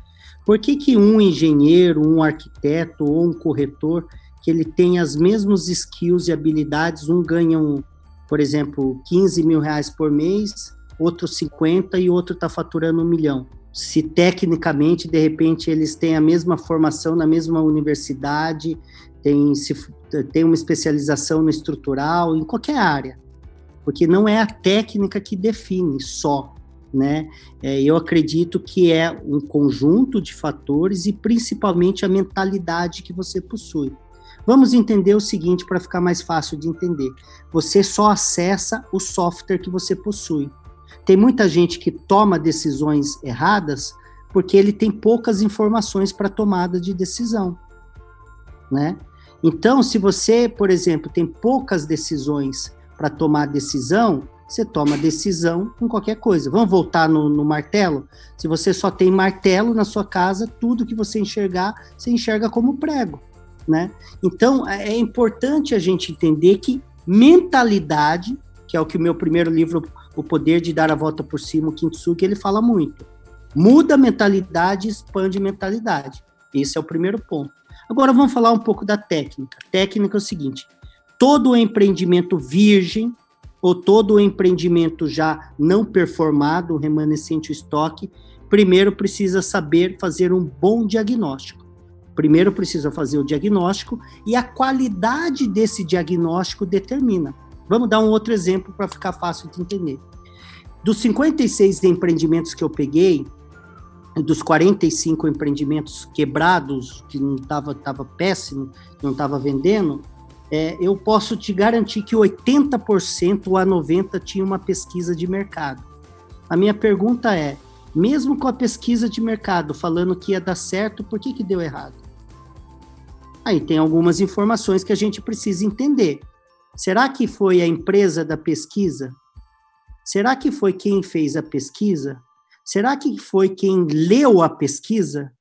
por que, que um engenheiro, um arquiteto ou um corretor que ele tem as mesmos skills e habilidades, um ganha um, por exemplo, 15 mil reais por mês, outro 50 e outro está faturando um milhão. Se tecnicamente, de repente, eles têm a mesma formação na mesma universidade, tem, se, tem uma especialização no estrutural, em qualquer área, porque não é a técnica que define só, né? É, eu acredito que é um conjunto de fatores e principalmente a mentalidade que você possui. Vamos entender o seguinte para ficar mais fácil de entender. Você só acessa o software que você possui. Tem muita gente que toma decisões erradas porque ele tem poucas informações para tomada de decisão, né? Então, se você, por exemplo, tem poucas decisões para tomar decisão, você toma decisão com qualquer coisa. Vamos voltar no, no, martelo? Se você só tem martelo na sua casa, tudo que você enxergar, você enxerga como prego, né? Então, é, é importante a gente entender que mentalidade, que é o que o meu primeiro livro, O Poder de Dar a Volta por Cima, o Kintsugi, ele fala muito. Muda a mentalidade, expande a mentalidade. Esse é o primeiro ponto. Agora vamos falar um pouco da técnica. A técnica é o seguinte: todo empreendimento virgem ou todo empreendimento já não performado, remanescente estoque, primeiro precisa saber fazer um bom diagnóstico. Primeiro precisa fazer o diagnóstico e a qualidade desse diagnóstico determina. Vamos dar um outro exemplo para ficar fácil de entender. Dos 56 empreendimentos que eu peguei, dos 45 empreendimentos quebrados, que não estava tava péssimo, não estava vendendo, é, eu posso te garantir que 80% ou a 90% tinha uma pesquisa de mercado. A minha pergunta é, mesmo com a pesquisa de mercado falando que ia dar certo, por que, que deu errado? Aí tem algumas informações que a gente precisa entender. Será que foi a empresa da pesquisa? Será que foi quem fez a pesquisa? Será que foi quem leu a pesquisa?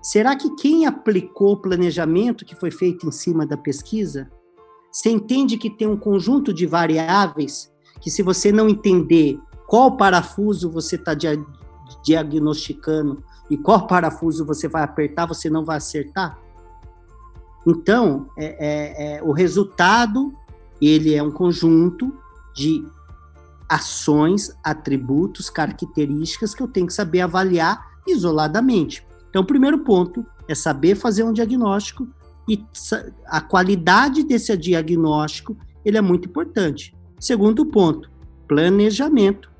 Será que quem aplicou o planejamento que foi feito em cima da pesquisa? Você entende que tem um conjunto de variáveis que, se você não entender qual parafuso você está dia diagnosticando e qual parafuso você vai apertar, você não vai acertar? Então, é, é, é, o resultado ele é um conjunto de ações, atributos, características que eu tenho que saber avaliar isoladamente. Então, o primeiro ponto é saber fazer um diagnóstico e a qualidade desse diagnóstico ele é muito importante. Segundo ponto, planejamento.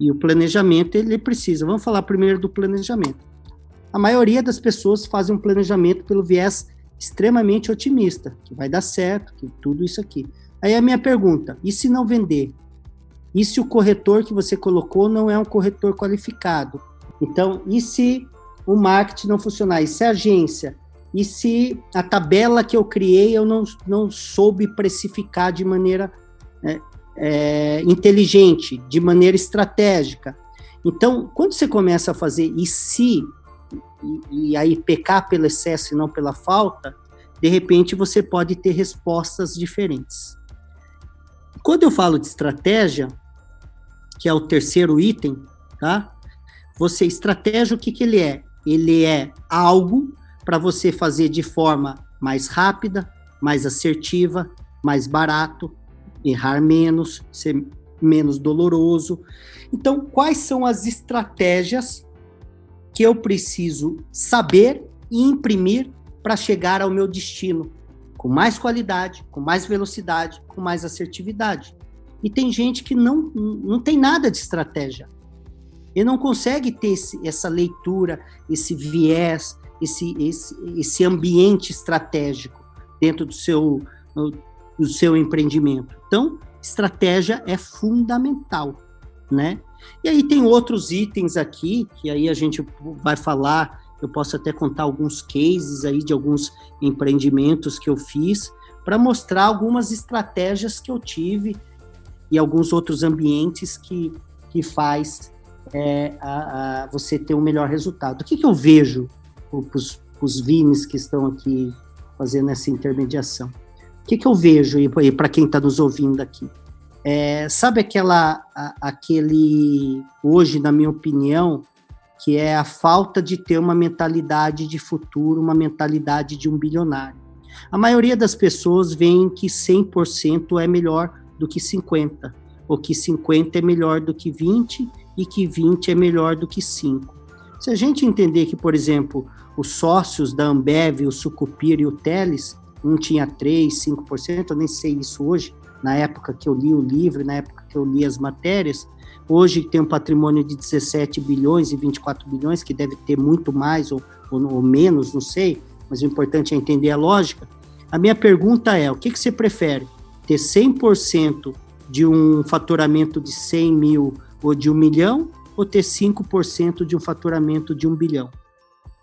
E o planejamento ele precisa. Vamos falar primeiro do planejamento. A maioria das pessoas fazem um planejamento pelo viés extremamente otimista, que vai dar certo, que tudo isso aqui. Aí a minha pergunta: e se não vender? E se o corretor que você colocou não é um corretor qualificado? Então, e se o marketing não funcionar? E se a agência? E se a tabela que eu criei eu não, não soube precificar de maneira é, é, inteligente, de maneira estratégica? Então, quando você começa a fazer e se, e, e aí pecar pelo excesso e não pela falta, de repente você pode ter respostas diferentes. Quando eu falo de estratégia, que é o terceiro item, tá? Você estratégia o que que ele é? Ele é algo para você fazer de forma mais rápida, mais assertiva, mais barato, errar menos, ser menos doloroso. Então, quais são as estratégias que eu preciso saber e imprimir para chegar ao meu destino com mais qualidade, com mais velocidade, com mais assertividade? E tem gente que não, não tem nada de estratégia. Ele não consegue ter esse, essa leitura, esse viés, esse, esse, esse ambiente estratégico dentro do seu, do seu empreendimento. Então, estratégia é fundamental, né? E aí tem outros itens aqui, que aí a gente vai falar, eu posso até contar alguns cases aí de alguns empreendimentos que eu fiz, para mostrar algumas estratégias que eu tive e alguns outros ambientes que, que faz é, a, a você ter um melhor resultado. O que, que eu vejo para os vines que estão aqui fazendo essa intermediação? O que, que eu vejo aí para quem está nos ouvindo aqui? É, sabe aquela, a, aquele, hoje, na minha opinião, que é a falta de ter uma mentalidade de futuro, uma mentalidade de um bilionário. A maioria das pessoas veem que 100% é melhor do que 50, ou que 50 é melhor do que 20 e que 20 é melhor do que 5. Se a gente entender que, por exemplo, os sócios da Ambev, o Sucupira e o Teles, um tinha 3, 5%, eu nem sei isso hoje, na época que eu li o livro, na época que eu li as matérias, hoje tem um patrimônio de 17 bilhões e 24 bilhões, que deve ter muito mais ou, ou, ou menos, não sei, mas o importante é entender a lógica. A minha pergunta é, o que, que você prefere? Ter 100% de um faturamento de 100 mil ou de um milhão, ou ter 5% de um faturamento de um bilhão?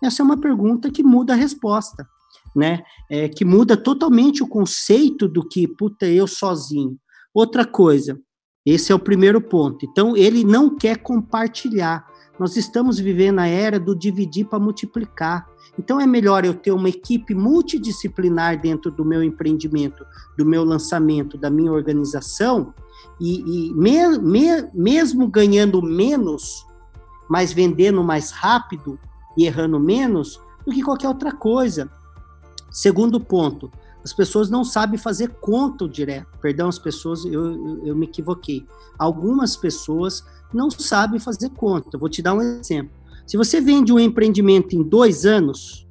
Essa é uma pergunta que muda a resposta né? É, que muda totalmente o conceito do que, puta, eu sozinho. Outra coisa, esse é o primeiro ponto. Então, ele não quer compartilhar. Nós estamos vivendo a era do dividir para multiplicar. Então, é melhor eu ter uma equipe multidisciplinar dentro do meu empreendimento, do meu lançamento, da minha organização, e, e me, me, mesmo ganhando menos, mas vendendo mais rápido e errando menos, do que qualquer outra coisa. Segundo ponto, as pessoas não sabem fazer conta direto. Perdão, as pessoas, eu, eu, me equivoquei. Algumas pessoas não sabem fazer conta. Vou te dar um exemplo. Se você vende um empreendimento em dois anos,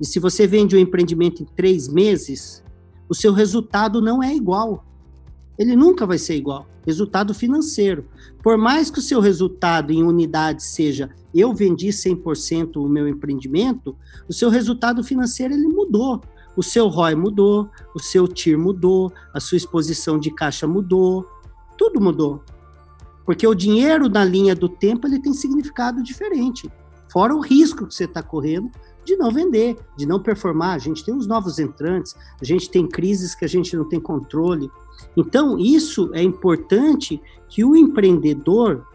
e se você vende um empreendimento em três meses, o seu resultado não é igual. Ele nunca vai ser igual. Resultado financeiro. Por mais que o seu resultado em unidade seja eu vendi 100% o meu empreendimento, o seu resultado financeiro ele mudou. O seu ROI mudou, o seu TIR mudou, a sua exposição de caixa mudou, tudo mudou. Porque o dinheiro na linha do tempo ele tem significado diferente. Fora o risco que você está correndo de não vender, de não performar. A gente tem os novos entrantes, a gente tem crises que a gente não tem controle. Então, isso é importante que o empreendedor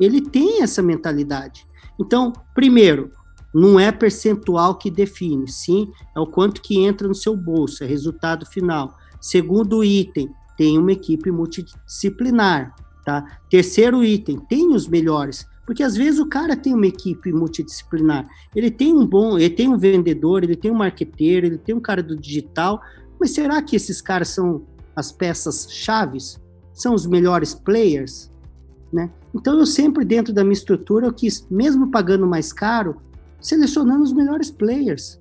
ele tenha essa mentalidade. Então, primeiro, não é percentual que define, sim, é o quanto que entra no seu bolso, é resultado final. Segundo item, tem uma equipe multidisciplinar, tá? Terceiro item, tem os melhores, porque às vezes o cara tem uma equipe multidisciplinar, ele tem um bom, ele tem um vendedor, ele tem um marqueteiro, ele tem um cara do digital, mas será que esses caras são as peças chaves? São os melhores players? Né? Então eu sempre dentro da minha estrutura eu quis, mesmo pagando mais caro, selecionando os melhores players.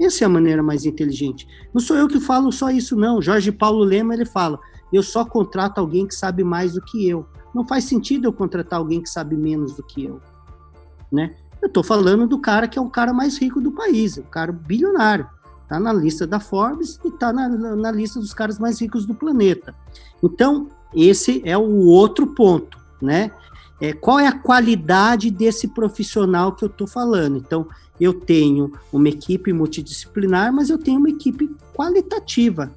Essa é a maneira mais inteligente. Não sou eu que falo só isso não. Jorge Paulo Lema ele fala: eu só contrato alguém que sabe mais do que eu. Não faz sentido eu contratar alguém que sabe menos do que eu, né? Eu estou falando do cara que é o cara mais rico do país, o cara bilionário. Está na lista da Forbes e está na, na, na lista dos caras mais ricos do planeta. Então, esse é o outro ponto, né? é, qual é a qualidade desse profissional que eu estou falando. Então, eu tenho uma equipe multidisciplinar, mas eu tenho uma equipe qualitativa,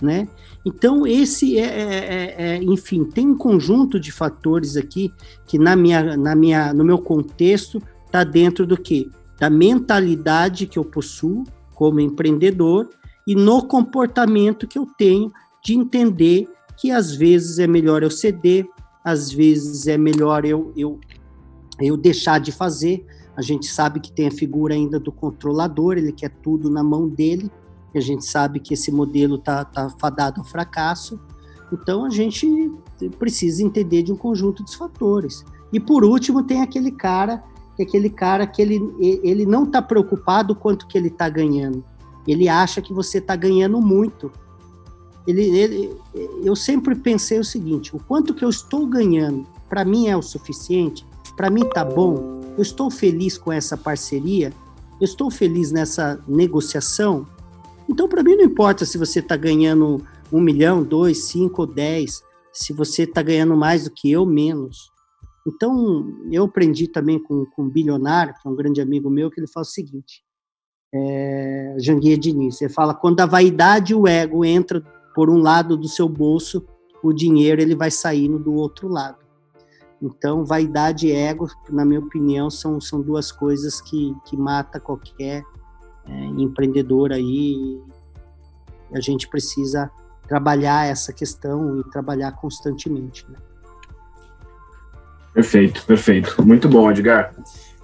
né? Então, esse é, é, é, é, enfim, tem um conjunto de fatores aqui que na minha, na minha, no meu contexto está dentro do que? Da mentalidade que eu possuo como empreendedor e no comportamento que eu tenho de entender que às vezes é melhor eu ceder, às vezes é melhor eu, eu, eu deixar de fazer. A gente sabe que tem a figura ainda do controlador, ele quer tudo na mão dele, e a gente sabe que esse modelo está tá fadado ao fracasso. Então a gente precisa entender de um conjunto de fatores. E por último, tem aquele cara, que é aquele cara que ele, ele não está preocupado quanto que ele está ganhando. Ele acha que você está ganhando muito ele, ele, eu sempre pensei o seguinte: o quanto que eu estou ganhando, para mim é o suficiente, para mim tá bom, eu estou feliz com essa parceria, eu estou feliz nessa negociação. Então, para mim, não importa se você está ganhando um milhão, dois, cinco ou dez, se você está ganhando mais do que eu, menos. Então, eu aprendi também com, com um bilionário, que é um grande amigo meu, que ele fala o seguinte: é, Janguia Diniz, ele fala, quando a vaidade e o ego entram por um lado do seu bolso, o dinheiro ele vai saindo do outro lado. Então, vaidade e ego, na minha opinião, são, são duas coisas que, que mata qualquer é, empreendedor aí. A gente precisa trabalhar essa questão e trabalhar constantemente. Né? Perfeito, perfeito. Muito bom, Edgar.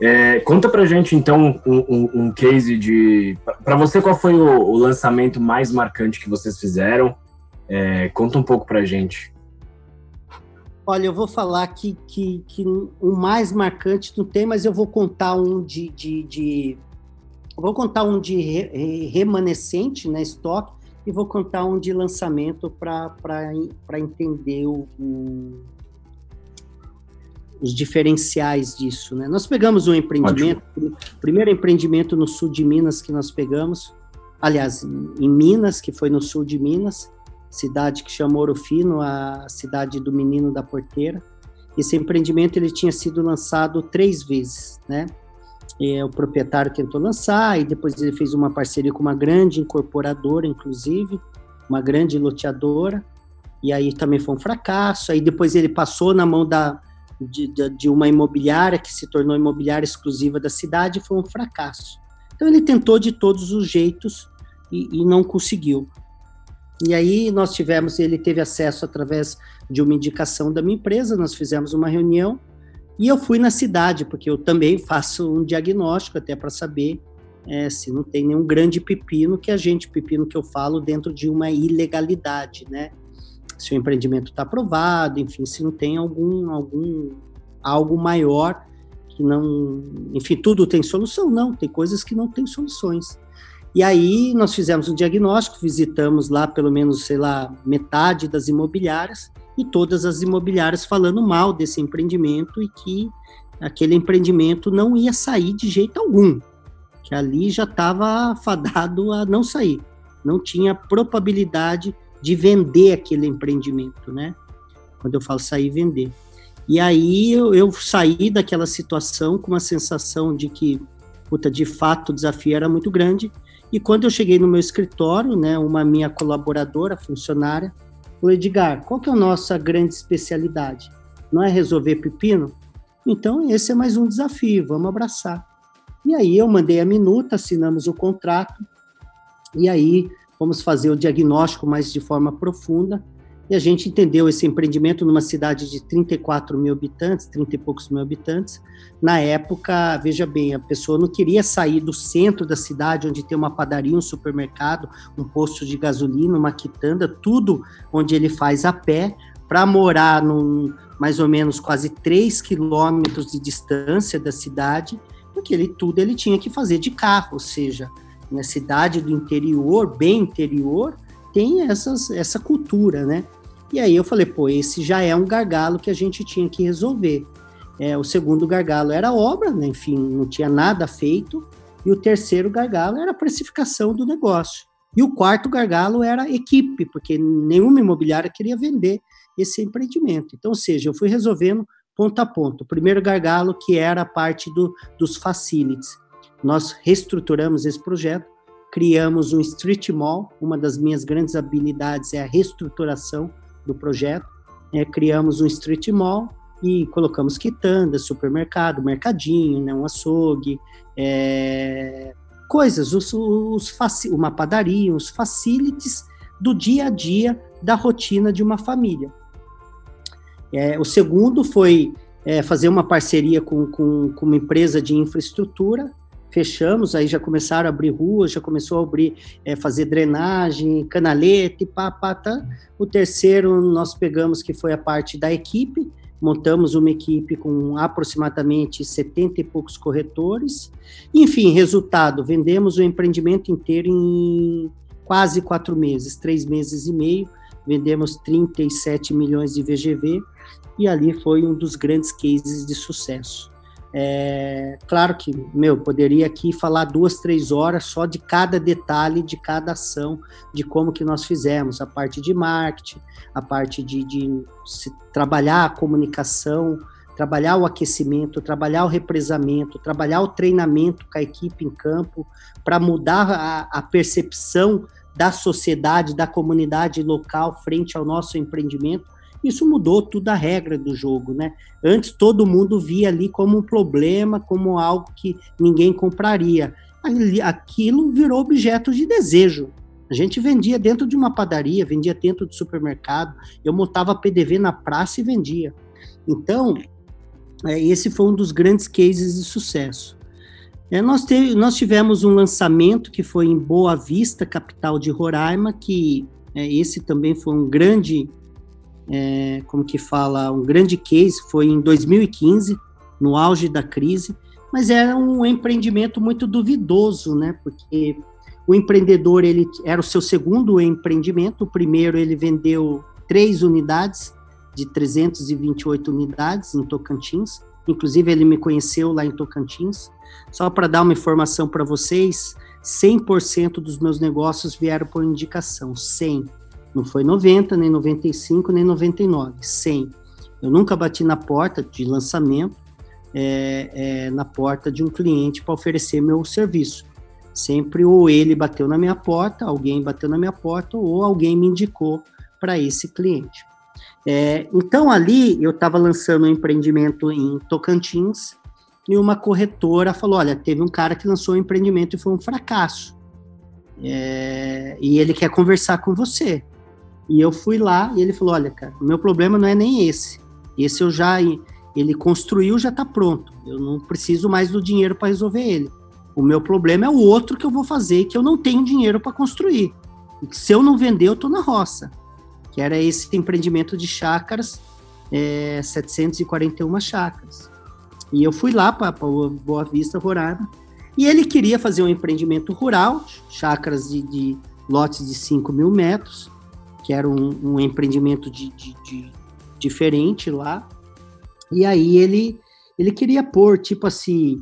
É, conta pra gente, então, um, um, um case de. Para você, qual foi o, o, lançamento mais marcante que vocês fizeram? É, conta um pouco pra gente. Olha, eu vou falar que, que, que o mais marcante não tem, mas eu vou contar um de, de, de, vou contar um de re, remanescente, né, estoque, e vou contar um de lançamento para entender o, o, os diferenciais disso. Né? Nós pegamos um empreendimento, Ótimo. primeiro empreendimento no sul de Minas que nós pegamos, aliás, em Minas, que foi no sul de Minas, cidade que chama Ouro Fino, a cidade do Menino da Porteira. Esse empreendimento ele tinha sido lançado três vezes, né? E o proprietário tentou lançar e depois ele fez uma parceria com uma grande incorporadora, inclusive, uma grande loteadora, e aí também foi um fracasso. Aí depois ele passou na mão da, de, de, de uma imobiliária que se tornou imobiliária exclusiva da cidade, e foi um fracasso. Então ele tentou de todos os jeitos e, e não conseguiu. E aí nós tivemos, ele teve acesso através de uma indicação da minha empresa, nós fizemos uma reunião e eu fui na cidade, porque eu também faço um diagnóstico até para saber é, se não tem nenhum grande pepino, que a gente, pepino que eu falo, dentro de uma ilegalidade, né? Se o empreendimento está aprovado, enfim, se não tem algum, algum algo maior que não. Enfim, tudo tem solução? Não, tem coisas que não têm soluções. E aí nós fizemos um diagnóstico, visitamos lá pelo menos, sei lá, metade das imobiliárias e todas as imobiliárias falando mal desse empreendimento e que aquele empreendimento não ia sair de jeito algum, que ali já estava fadado a não sair, não tinha probabilidade de vender aquele empreendimento, né? Quando eu falo sair, vender. E aí eu, eu saí daquela situação com uma sensação de que, puta, de fato o desafio era muito grande e quando eu cheguei no meu escritório, né, uma minha colaboradora, funcionária, falou, Edgar, qual que é a nossa grande especialidade? Não é resolver pepino? Então, esse é mais um desafio, vamos abraçar. E aí eu mandei a minuta, assinamos o contrato, e aí vamos fazer o diagnóstico mais de forma profunda, e a gente entendeu esse empreendimento numa cidade de 34 mil habitantes, 30 e poucos mil habitantes. Na época, veja bem, a pessoa não queria sair do centro da cidade, onde tem uma padaria, um supermercado, um posto de gasolina, uma quitanda, tudo onde ele faz a pé, para morar num mais ou menos quase 3 quilômetros de distância da cidade, porque ele tudo ele tinha que fazer de carro, ou seja, na cidade do interior, bem interior, tem essas, essa cultura, né? E aí eu falei, pô, esse já é um gargalo que a gente tinha que resolver. É, o segundo gargalo era obra, né? enfim, não tinha nada feito. E o terceiro gargalo era a precificação do negócio. E o quarto gargalo era equipe, porque nenhuma imobiliária queria vender esse empreendimento. Então, ou seja, eu fui resolvendo ponto a ponto. O primeiro gargalo, que era a parte do, dos facilities. Nós reestruturamos esse projeto, criamos um street mall. Uma das minhas grandes habilidades é a reestruturação do projeto, é, criamos um street mall e colocamos quitandas, supermercado, mercadinho, né, um açougue, é, coisas, os, os uma padaria, os facilities do dia a dia da rotina de uma família. É, o segundo foi é, fazer uma parceria com, com, com uma empresa de infraestrutura fechamos, aí já começaram a abrir ruas, já começou a abrir, é, fazer drenagem, canaleta e pá, pá, tá. O terceiro nós pegamos que foi a parte da equipe, montamos uma equipe com aproximadamente 70 e poucos corretores. Enfim, resultado, vendemos o empreendimento inteiro em quase quatro meses, três meses e meio, vendemos 37 milhões de VGV, e ali foi um dos grandes cases de sucesso. É, claro que, meu, poderia aqui falar duas, três horas só de cada detalhe de cada ação, de como que nós fizemos, a parte de marketing, a parte de, de trabalhar a comunicação, trabalhar o aquecimento, trabalhar o represamento, trabalhar o treinamento com a equipe em campo, para mudar a, a percepção da sociedade, da comunidade local frente ao nosso empreendimento, isso mudou tudo a regra do jogo, né? Antes todo mundo via ali como um problema, como algo que ninguém compraria. Aquilo virou objeto de desejo. A gente vendia dentro de uma padaria, vendia dentro do supermercado, eu montava PDV na praça e vendia. Então, é, esse foi um dos grandes cases de sucesso. É, nós, teve, nós tivemos um lançamento que foi em Boa Vista, capital de Roraima, que é, esse também foi um grande é, como que fala, um grande case foi em 2015, no auge da crise, mas era um empreendimento muito duvidoso, né? Porque o empreendedor ele era o seu segundo empreendimento. O primeiro ele vendeu três unidades de 328 unidades em Tocantins. Inclusive ele me conheceu lá em Tocantins. Só para dar uma informação para vocês, 100% dos meus negócios vieram por indicação, 100. Não foi 90, nem 95, nem 99, 100. Eu nunca bati na porta de lançamento, é, é, na porta de um cliente para oferecer meu serviço. Sempre ou ele bateu na minha porta, alguém bateu na minha porta, ou alguém me indicou para esse cliente. É, então ali eu estava lançando um empreendimento em Tocantins e uma corretora falou: olha, teve um cara que lançou um empreendimento e foi um fracasso. É, e ele quer conversar com você. E eu fui lá e ele falou: olha, cara, o meu problema não é nem esse. Esse eu já ele construiu, já está pronto. Eu não preciso mais do dinheiro para resolver ele. O meu problema é o outro que eu vou fazer, que eu não tenho dinheiro para construir. E se eu não vender, eu estou na roça. Que era esse empreendimento de chácaras, é, 741 chácaras. E eu fui lá para Boa Vista, Roraima, e ele queria fazer um empreendimento rural, chácaras de, de lotes de 5 mil metros, que era um, um empreendimento de, de, de, diferente lá. E aí ele, ele queria pôr, tipo assim,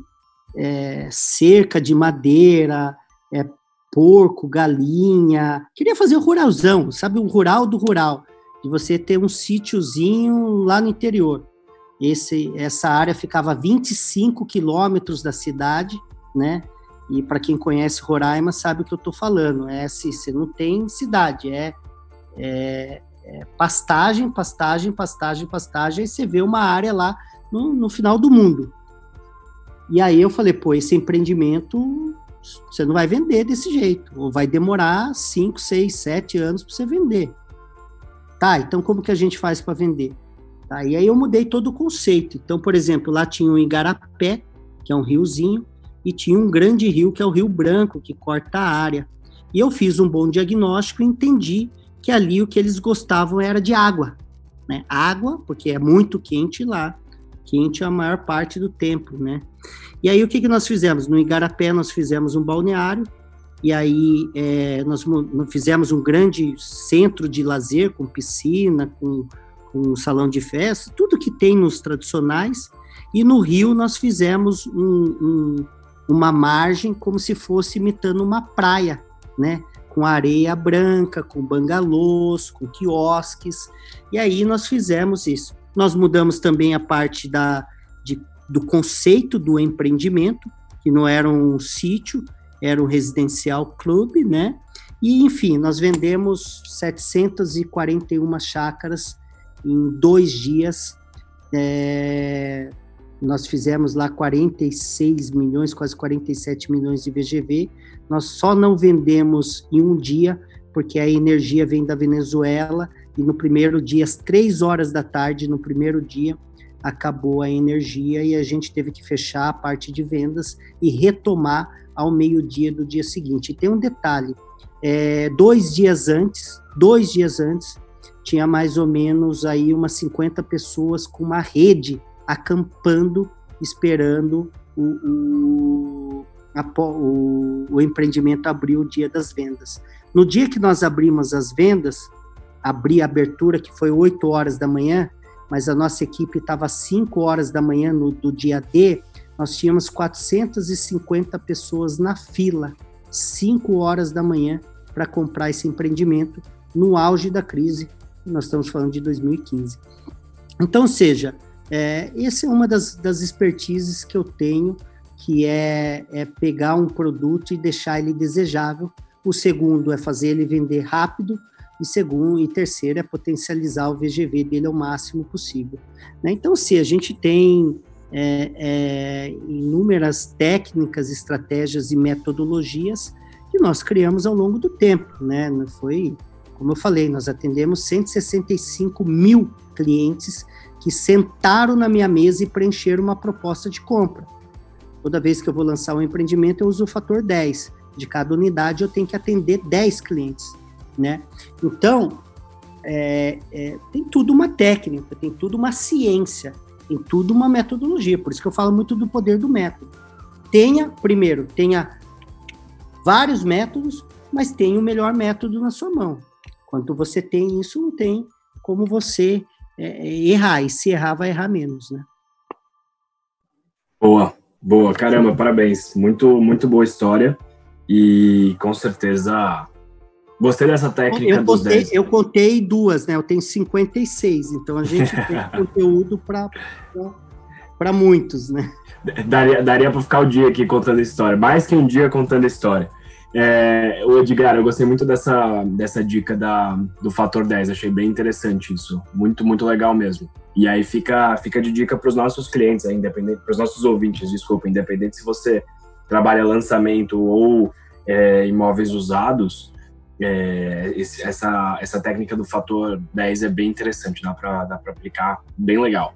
é, cerca de madeira, é, porco, galinha. Queria fazer o ruralzão, sabe? O rural do rural, de você ter um sítiozinho lá no interior. Esse, essa área ficava a 25 quilômetros da cidade, né? E para quem conhece Roraima sabe o que eu estou falando. É se você não tem cidade, é, é, é, pastagem, pastagem, pastagem, pastagem, e você vê uma área lá no, no final do mundo. E aí eu falei, pô, esse empreendimento você não vai vender desse jeito, ou vai demorar 5, 6, 7 anos para você vender. Tá, então como que a gente faz para vender? Tá, e aí eu mudei todo o conceito. Então, por exemplo, lá tinha um Igarapé, que é um riozinho, e tinha um grande rio, que é o Rio Branco, que corta a área. E eu fiz um bom diagnóstico e entendi que ali o que eles gostavam era de água. Né? Água, porque é muito quente lá, quente a maior parte do tempo, né? E aí o que, que nós fizemos? No Igarapé nós fizemos um balneário, e aí é, nós fizemos um grande centro de lazer com piscina, com, com salão de festa, tudo que tem nos tradicionais, e no Rio nós fizemos um, um, uma margem como se fosse imitando uma praia, né? Com areia branca, com bangalôs, com quiosques, e aí nós fizemos isso. Nós mudamos também a parte da, de, do conceito do empreendimento, que não era um sítio, era um residencial clube, né? E, enfim, nós vendemos 741 chácaras em dois dias. É, nós fizemos lá 46 milhões, quase 47 milhões de VGV. Nós só não vendemos em um dia, porque a energia vem da Venezuela e no primeiro dia, às três horas da tarde, no primeiro dia, acabou a energia e a gente teve que fechar a parte de vendas e retomar ao meio-dia do dia seguinte. E tem um detalhe: é, dois dias antes, dois dias antes, tinha mais ou menos aí umas 50 pessoas com uma rede acampando, esperando o, o, a, o, o empreendimento abrir o dia das vendas. No dia que nós abrimos as vendas, abrir a abertura, que foi 8 horas da manhã, mas a nossa equipe estava às 5 horas da manhã no, do dia D, nós tínhamos 450 pessoas na fila, 5 horas da manhã, para comprar esse empreendimento no auge da crise, nós estamos falando de 2015. Então, seja, é, essa é uma das, das expertises que eu tenho, que é, é pegar um produto e deixar ele desejável. O segundo é fazer ele vender rápido, e segundo e terceiro é potencializar o VGV dele ao máximo possível. Né? Então, se a gente tem é, é, inúmeras técnicas, estratégias e metodologias que nós criamos ao longo do tempo, né? Foi, como eu falei, nós atendemos 165 mil clientes que sentaram na minha mesa e preencheram uma proposta de compra. Toda vez que eu vou lançar um empreendimento, eu uso o fator 10. De cada unidade, eu tenho que atender 10 clientes né? Então, é, é, tem tudo uma técnica, tem tudo uma ciência, tem tudo uma metodologia. Por isso que eu falo muito do poder do método. tenha, primeiro, tenha vários métodos, mas tenha o melhor método na sua mão. Quando você tem isso, não tem como você é, errar. E se errar, vai errar menos, né? Boa, boa, caramba, parabéns. Muito, muito boa história. E com certeza gostei dessa técnica eu dos contei, 10. Eu contei duas, né? Eu tenho 56, então a gente tem conteúdo para muitos, né? Daria, daria para ficar o dia aqui contando história, mais que um dia contando história. É, o Edgar, eu gostei muito dessa, dessa dica da, do fator 10, achei bem interessante isso. Muito, muito legal mesmo. E aí fica, fica de dica para os nossos clientes, independente, para os nossos ouvintes, desculpa, independente se você trabalha lançamento ou é, imóveis usados, é, esse, essa, essa técnica do fator 10 é bem interessante, dá para dá aplicar bem legal.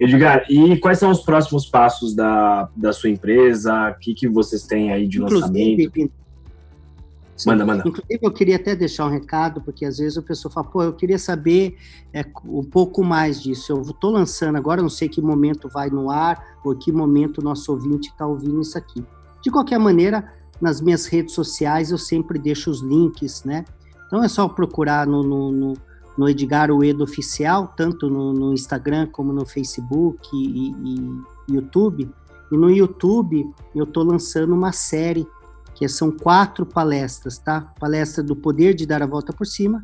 Edgar, e quais são os próximos passos da, da sua empresa? O que, que vocês têm aí de Inclusive, lançamento? Manda, manda. Inclusive, eu queria até deixar um recado, porque às vezes a pessoa fala, pô, eu queria saber é, um pouco mais disso. Eu estou lançando agora, não sei que momento vai no ar, ou que momento o nosso ouvinte está ouvindo isso aqui. De qualquer maneira, nas minhas redes sociais eu sempre deixo os links, né? Então é só procurar no, no, no, no Edgar Uedo Oficial, tanto no, no Instagram como no Facebook e, e, YouTube. E no YouTube eu estou lançando uma série que são quatro palestras, tá? Palestra do Poder de Dar a Volta por Cima,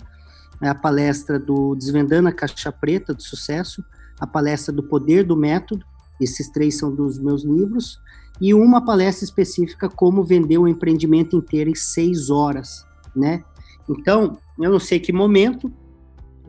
a palestra do Desvendando a Caixa Preta do Sucesso, a palestra do Poder do Método, esses três são dos meus livros, e uma palestra específica como vender um empreendimento inteiro em seis horas, né? Então, eu não sei que momento,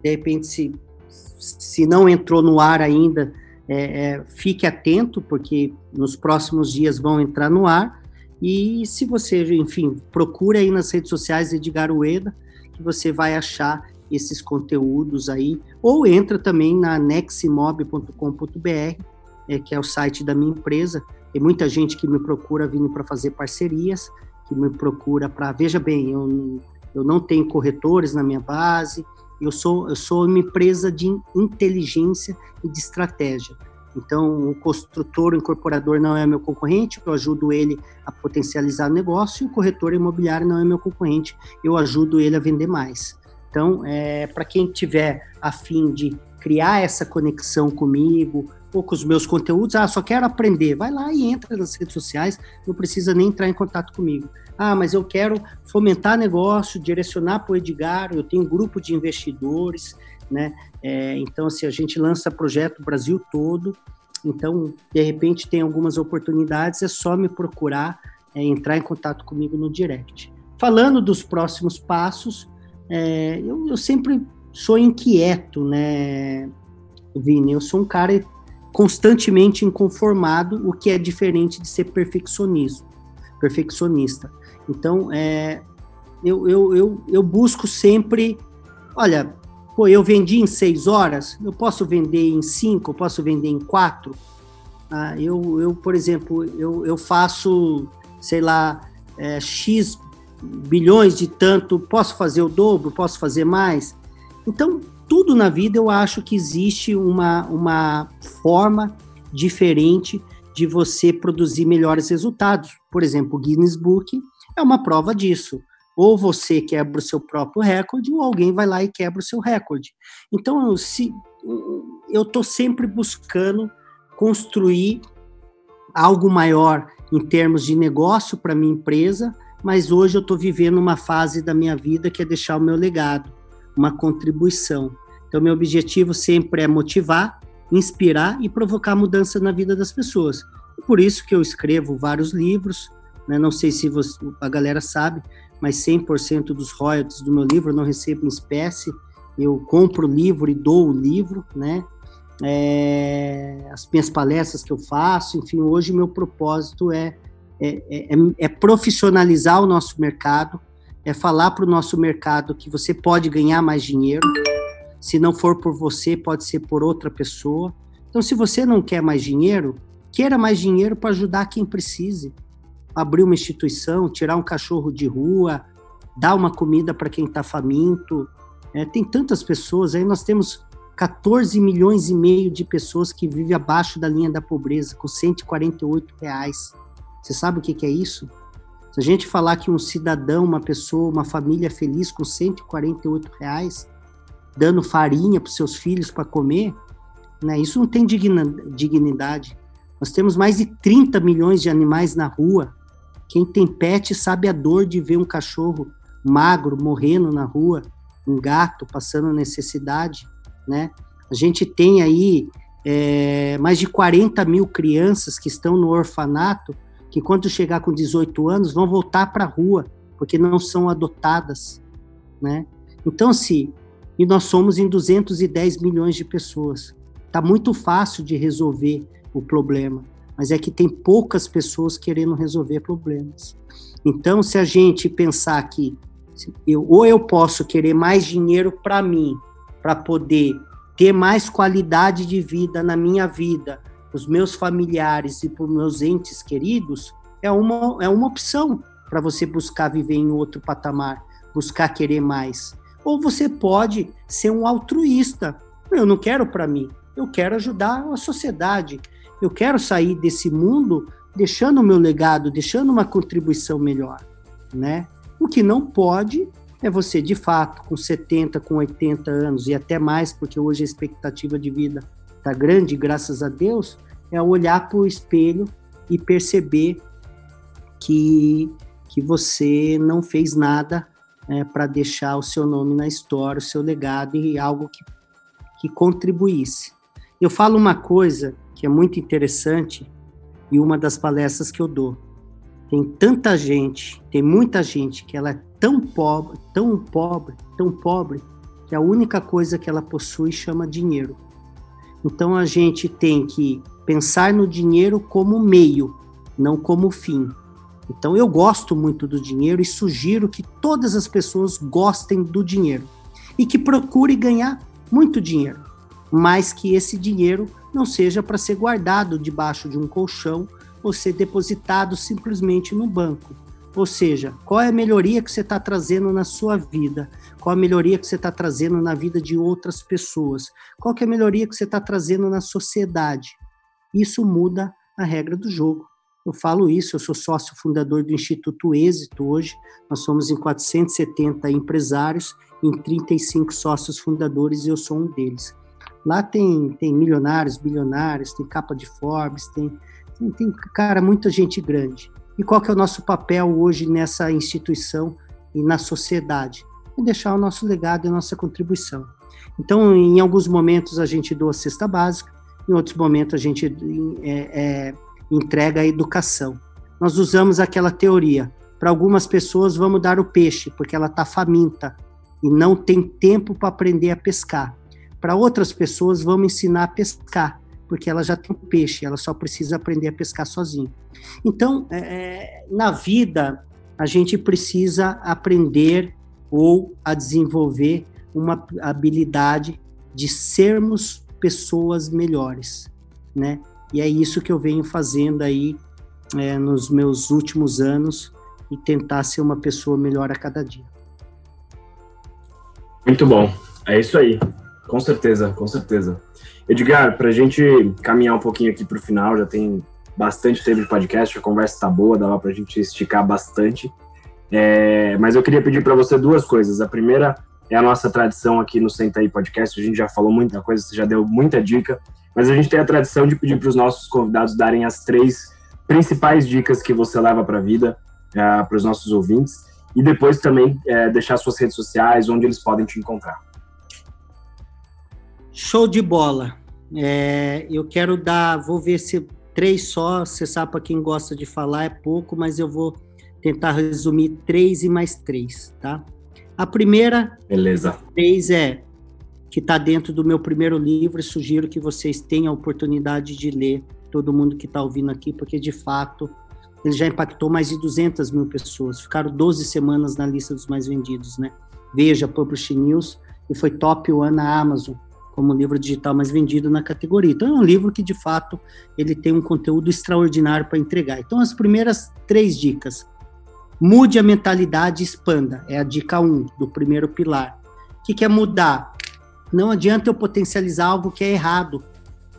de repente, se, se não entrou no ar ainda, é, é, fique atento, porque nos próximos dias vão entrar no ar, e se você, enfim, procura aí nas redes sociais Edgar Ueda, que você vai achar esses conteúdos aí, ou entra também na neximob.com.br, é, que é o site da minha empresa. Tem muita gente que me procura vindo para fazer parcerias, que me procura para. Veja bem, eu, eu não tenho corretores na minha base, eu sou, eu sou uma empresa de inteligência e de estratégia. Então, o construtor, o incorporador não é meu concorrente, eu ajudo ele a potencializar o negócio, e o corretor imobiliário não é meu concorrente, eu ajudo ele a vender mais. Então, é, para quem tiver a fim de criar essa conexão comigo, ou com os meus conteúdos, ah, só quero aprender, vai lá e entra nas redes sociais, não precisa nem entrar em contato comigo. Ah, mas eu quero fomentar negócio, direcionar para o Edgar, eu tenho um grupo de investidores, né? É, então, assim, a gente lança projeto Brasil todo. Então, de repente, tem algumas oportunidades, é só me procurar, é, entrar em contato comigo no direct. Falando dos próximos passos, é, eu, eu, sempre sou inquieto, né, Vini? Eu sou um cara constantemente inconformado, o que é diferente de ser perfeccionista. perfeccionista. Então, é, eu, eu, eu, eu busco sempre, olha, pô, eu vendi em seis horas, eu posso vender em cinco, eu posso vender em quatro. Ah, eu, eu, por exemplo, eu, eu faço, sei lá, é, X bilhões de tanto, posso fazer o dobro, posso fazer mais. Então, tudo na vida eu acho que existe uma, uma forma diferente de você produzir melhores resultados. Por exemplo, o Guinness Book é uma prova disso ou você quebra o seu próprio recorde, ou alguém vai lá e quebra o seu recorde. Então, se, eu estou sempre buscando construir algo maior em termos de negócio para minha empresa, mas hoje eu estou vivendo uma fase da minha vida que é deixar o meu legado, uma contribuição. Então, meu objetivo sempre é motivar, inspirar e provocar mudança na vida das pessoas. Por isso que eu escrevo vários livros, né? não sei se você, a galera sabe, mas 100% dos royalties do meu livro eu não recebo em espécie, eu compro o livro e dou o livro, né? É, as minhas palestras que eu faço, enfim, hoje meu propósito é, é, é, é profissionalizar o nosso mercado, é falar para o nosso mercado que você pode ganhar mais dinheiro, se não for por você, pode ser por outra pessoa. Então, se você não quer mais dinheiro, queira mais dinheiro para ajudar quem precise abrir uma instituição, tirar um cachorro de rua, dar uma comida para quem está faminto. É, tem tantas pessoas, aí nós temos 14 milhões e meio de pessoas que vivem abaixo da linha da pobreza, com 148 reais. Você sabe o que, que é isso? Se a gente falar que um cidadão, uma pessoa, uma família feliz com 148 reais, dando farinha para seus filhos para comer, né? Isso não tem dignidade. Nós temos mais de 30 milhões de animais na rua. Quem tem pet sabe a dor de ver um cachorro magro morrendo na rua, um gato passando necessidade, né? A gente tem aí é, mais de 40 mil crianças que estão no orfanato, que quando chegar com 18 anos vão voltar para a rua, porque não são adotadas, né? Então, se e nós somos em 210 milhões de pessoas. Tá muito fácil de resolver o problema, mas é que tem poucas pessoas querendo resolver problemas. Então, se a gente pensar que eu, ou eu posso querer mais dinheiro para mim, para poder ter mais qualidade de vida na minha vida, os meus familiares e para os meus entes queridos, é uma, é uma opção para você buscar viver em outro patamar, buscar querer mais. Ou você pode ser um altruísta. Eu não quero para mim, eu quero ajudar a sociedade. Eu quero sair desse mundo deixando o meu legado, deixando uma contribuição melhor, né? O que não pode é você, de fato, com 70, com 80 anos e até mais, porque hoje a expectativa de vida está grande, graças a Deus, é olhar para o espelho e perceber que, que você não fez nada é, para deixar o seu nome na história, o seu legado e algo que, que contribuísse. Eu falo uma coisa que é muito interessante e uma das palestras que eu dou. Tem tanta gente, tem muita gente que ela é tão pobre, tão pobre, tão pobre, que a única coisa que ela possui chama dinheiro. Então a gente tem que pensar no dinheiro como meio, não como fim. Então eu gosto muito do dinheiro e sugiro que todas as pessoas gostem do dinheiro e que procure ganhar muito dinheiro, mas que esse dinheiro não seja para ser guardado debaixo de um colchão ou ser depositado simplesmente no banco. Ou seja, qual é a melhoria que você está trazendo na sua vida? Qual a melhoria que você está trazendo na vida de outras pessoas? Qual é a melhoria que você está trazendo na sociedade? Isso muda a regra do jogo. Eu falo isso, eu sou sócio fundador do Instituto Êxito hoje. Nós somos em 470 empresários, em 35 sócios fundadores e eu sou um deles. Lá tem, tem milionários, bilionários, tem capa de Forbes, tem, tem, tem, cara, muita gente grande. E qual que é o nosso papel hoje nessa instituição e na sociedade? É deixar o nosso legado e a nossa contribuição. Então, em alguns momentos a gente doa cesta básica, em outros momentos a gente é, é, entrega a educação. Nós usamos aquela teoria. Para algumas pessoas, vamos dar o peixe, porque ela está faminta e não tem tempo para aprender a pescar. Para outras pessoas, vamos ensinar a pescar, porque ela já tem peixe, ela só precisa aprender a pescar sozinha. Então, é, é, na vida, a gente precisa aprender ou a desenvolver uma habilidade de sermos pessoas melhores, né? E é isso que eu venho fazendo aí é, nos meus últimos anos e tentar ser uma pessoa melhor a cada dia. Muito bom. É isso aí. Com certeza, com certeza. Edgar, para a gente caminhar um pouquinho aqui para o final, já tem bastante tempo de podcast, a conversa está boa, dava para a gente esticar bastante. É, mas eu queria pedir para você duas coisas. A primeira é a nossa tradição aqui no Senta aí Podcast. A gente já falou muita coisa, você já deu muita dica. Mas a gente tem a tradição de pedir para os nossos convidados darem as três principais dicas que você leva para a vida, uh, para os nossos ouvintes, e depois também uh, deixar suas redes sociais, onde eles podem te encontrar. Show de bola. É, eu quero dar, vou ver se três só, você sabe para quem gosta de falar é pouco, mas eu vou tentar resumir três e mais três, tá? A primeira, beleza, três é que está dentro do meu primeiro livro e sugiro que vocês tenham a oportunidade de ler, todo mundo que está ouvindo aqui, porque de fato ele já impactou mais de 200 mil pessoas, ficaram 12 semanas na lista dos mais vendidos, né? Veja, Publish News, e foi top one na Amazon, como livro digital mais vendido na categoria. Então é um livro que de fato ele tem um conteúdo extraordinário para entregar. Então as primeiras três dicas. Mude a mentalidade expanda, é a dica 1 um, do primeiro pilar. O que, que é mudar? Não adianta eu potencializar algo que é errado.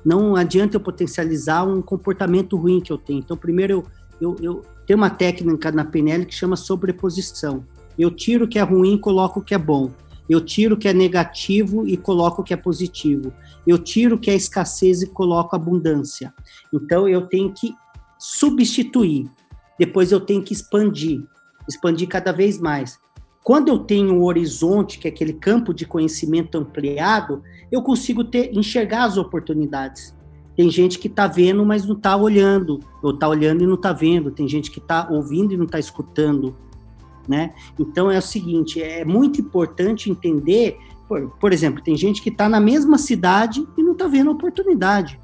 Não adianta eu potencializar um comportamento ruim que eu tenho. Então, primeiro eu, eu, eu tenho uma técnica na PNL que chama sobreposição. Eu tiro o que é ruim e coloco o que é bom. Eu tiro o que é negativo e coloco o que é positivo. Eu tiro o que é escassez e coloco abundância. Então eu tenho que substituir. Depois eu tenho que expandir, expandir cada vez mais. Quando eu tenho um horizonte, que é aquele campo de conhecimento ampliado, eu consigo ter, enxergar as oportunidades. Tem gente que está vendo, mas não está olhando, ou está olhando e não está vendo. Tem gente que está ouvindo e não está escutando, né? Então é o seguinte, é muito importante entender, por, por exemplo, tem gente que está na mesma cidade e não está vendo a oportunidade.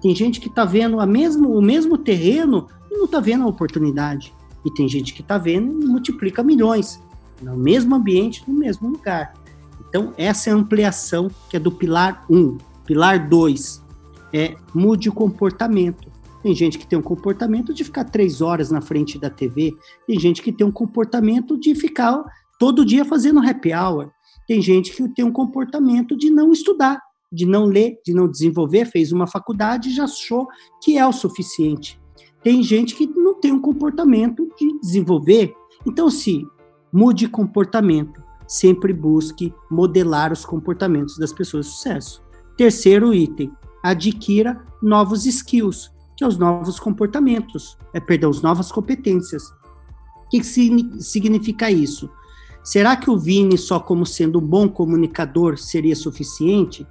Tem gente que está vendo a mesmo, o mesmo terreno e não está vendo a oportunidade. E tem gente que está vendo e multiplica milhões no mesmo ambiente, no mesmo lugar. Então, essa é a ampliação que é do pilar 1. Pilar 2, é mude o comportamento. Tem gente que tem um comportamento de ficar três horas na frente da TV, tem gente que tem um comportamento de ficar todo dia fazendo happy hour, tem gente que tem um comportamento de não estudar, de não ler, de não desenvolver, fez uma faculdade e já achou que é o suficiente. Tem gente que não tem um comportamento de desenvolver. Então, se mude comportamento, sempre busque modelar os comportamentos das pessoas. De sucesso. Terceiro item, adquira novos skills, que é os novos comportamentos, é, perdão, as novas competências. O que significa isso? Será que o Vini, só como sendo um bom comunicador, seria suficiente?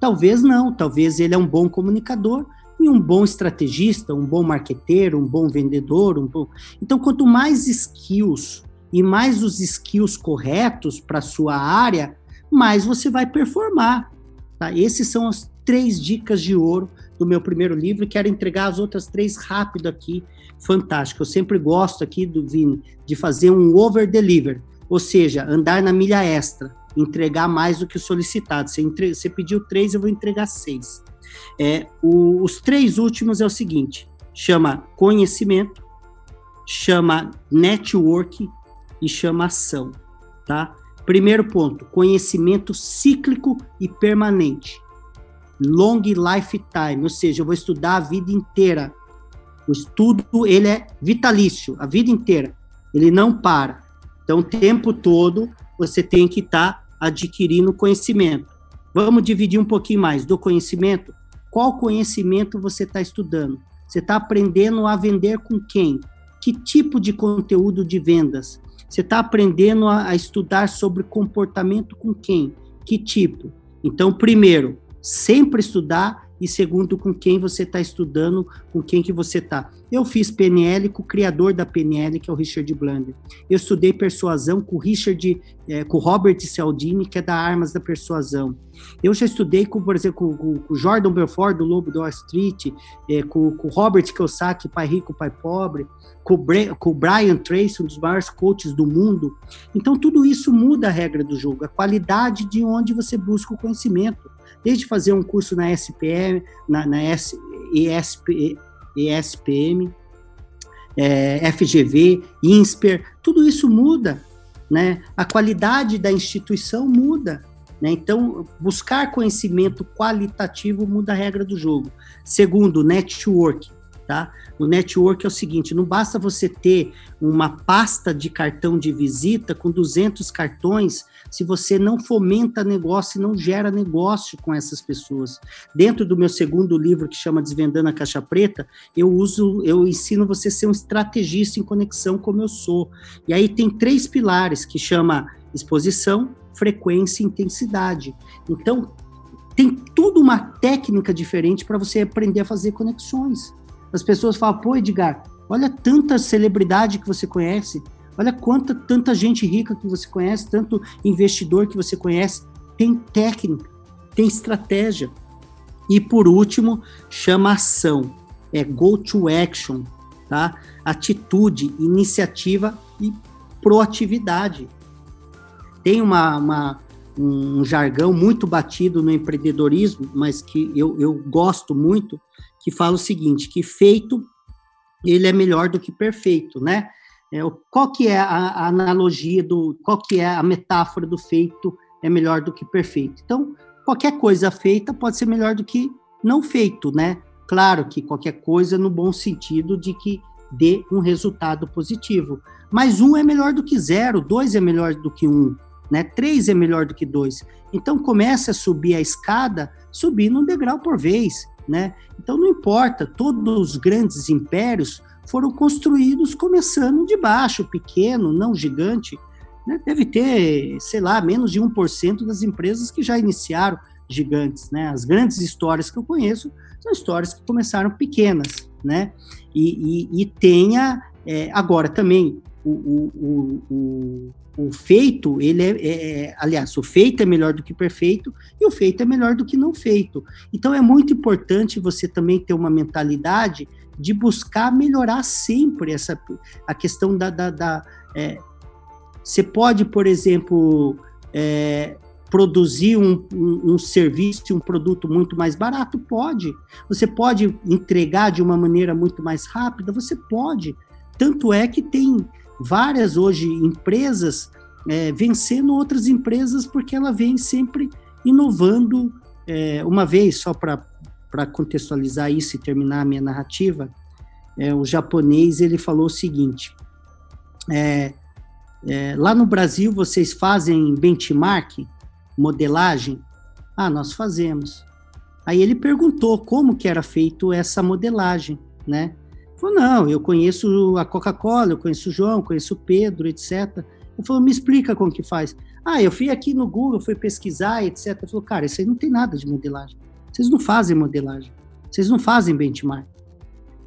Talvez não, talvez ele é um bom comunicador e um bom estrategista, um bom marqueteiro, um bom vendedor. Um bom... Então, quanto mais skills e mais os skills corretos para sua área, mais você vai performar. Tá? Esses são as três dicas de ouro do meu primeiro livro e quero entregar as outras três rápido aqui. Fantástico. Eu sempre gosto aqui do Vini de fazer um over deliver, ou seja, andar na milha extra, entregar mais do que o solicitado. Você, entre... Você pediu três, eu vou entregar seis. É, o... Os três últimos é o seguinte: chama conhecimento, chama network e chama ação, tá? Primeiro ponto, conhecimento cíclico e permanente long lifetime, ou seja, eu vou estudar a vida inteira. O estudo, ele é vitalício, a vida inteira. Ele não para. Então, o tempo todo, você tem que estar tá adquirindo conhecimento. Vamos dividir um pouquinho mais do conhecimento. Qual conhecimento você está estudando? Você está aprendendo a vender com quem? Que tipo de conteúdo de vendas? Você está aprendendo a, a estudar sobre comportamento com quem? Que tipo? Então, primeiro, sempre estudar e segundo com quem você está estudando, com quem que você está. Eu fiz PNL com o criador da PNL, que é o Richard Blunder. Eu estudei persuasão com o Richard, é, com o Robert Cialdini, que é da Armas da Persuasão. Eu já estudei com, por exemplo, com, o Jordan Belfort, do Lobo do Wall Street, é, com, com o Robert Kiyosaki, Pai Rico, Pai Pobre, com o Brian Tracy, um dos maiores coaches do mundo. Então, tudo isso muda a regra do jogo, a qualidade de onde você busca o conhecimento desde fazer um curso na SPM, na, na S, ESP, ESPM, é, FGV, INSPER, tudo isso muda, né? A qualidade da instituição muda, né? Então, buscar conhecimento qualitativo muda a regra do jogo. Segundo, network. Tá? O network é o seguinte: não basta você ter uma pasta de cartão de visita com 200 cartões se você não fomenta negócio e não gera negócio com essas pessoas. Dentro do meu segundo livro, que chama Desvendando a Caixa Preta, eu uso, eu ensino você a ser um estrategista em conexão como eu sou. E aí tem três pilares que chama exposição, frequência e intensidade. Então, tem tudo uma técnica diferente para você aprender a fazer conexões. As pessoas falam, pô, Edgar, olha tanta celebridade que você conhece, olha quanta tanta gente rica que você conhece, tanto investidor que você conhece. Tem técnica, tem estratégia. E por último, chama ação. É go to action, tá? Atitude, iniciativa e proatividade. Tem uma, uma um jargão muito batido no empreendedorismo, mas que eu, eu gosto muito, que fala o seguinte, que feito ele é melhor do que perfeito, né? É, qual que é a, a, analogia do, qual que é a metáfora do feito é melhor do que perfeito? Então, qualquer coisa feita pode ser melhor do que não feito, né? Claro que qualquer coisa no bom sentido de que dê um resultado positivo. Mas um é melhor do que zero, dois é melhor do que um, né? Três é melhor do que dois. Então comece a subir a escada, subindo um degrau por vez, né? Então não importa, todos os grandes impérios foram construídos começando de baixo, pequeno, não gigante. Né? Deve ter, sei lá, menos de 1% das empresas que já iniciaram gigantes, né? As grandes histórias que eu conheço são histórias que começaram pequenas, né? E, e, e tenha, é, agora também, o, o, o, o feito, ele é, é, é, aliás, o feito é melhor do que perfeito e o feito é melhor do que não feito. Então é muito importante você também ter uma mentalidade de buscar melhorar sempre essa a questão da, da, da é, você pode, por exemplo, é, produzir um, um, um serviço um produto muito mais barato? Pode. Você pode entregar de uma maneira muito mais rápida? Você pode. Tanto é que tem várias hoje empresas é, vencendo outras empresas porque ela vem sempre inovando. É, uma vez, só para contextualizar isso e terminar a minha narrativa, é, o japonês ele falou o seguinte: é, é, lá no Brasil vocês fazem benchmark modelagem? Ah, nós fazemos. Aí ele perguntou como que era feito essa modelagem, né? Falou, não, eu conheço a Coca-Cola, eu conheço o João, conheço o Pedro, etc. Ele falou, me explica como que faz. Ah, eu fui aqui no Google, fui pesquisar, etc. Ele falou, cara, isso aí não tem nada de modelagem. Vocês não fazem modelagem. Vocês não fazem benchmark.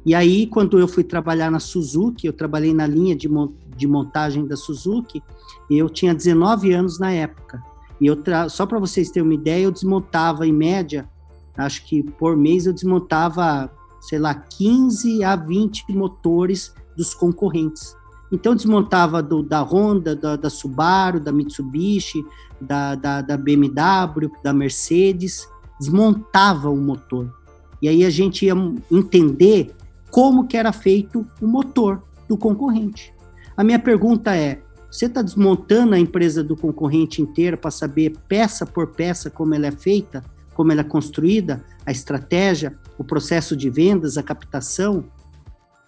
E aí, quando eu fui trabalhar na Suzuki, eu trabalhei na linha de, de montagem da Suzuki, eu tinha 19 anos na época. E eu só para vocês terem uma ideia, eu desmontava em média, acho que por mês eu desmontava, sei lá, 15 a 20 motores dos concorrentes. Então desmontava do, da Honda, da, da, Subaru, da Mitsubishi, da, da, da BMW, da Mercedes, desmontava o motor. E aí a gente ia entender como que era feito o motor do concorrente. A minha pergunta é: você está desmontando a empresa do concorrente inteira para saber peça por peça como ela é feita, como ela é construída, a estratégia, o processo de vendas, a captação?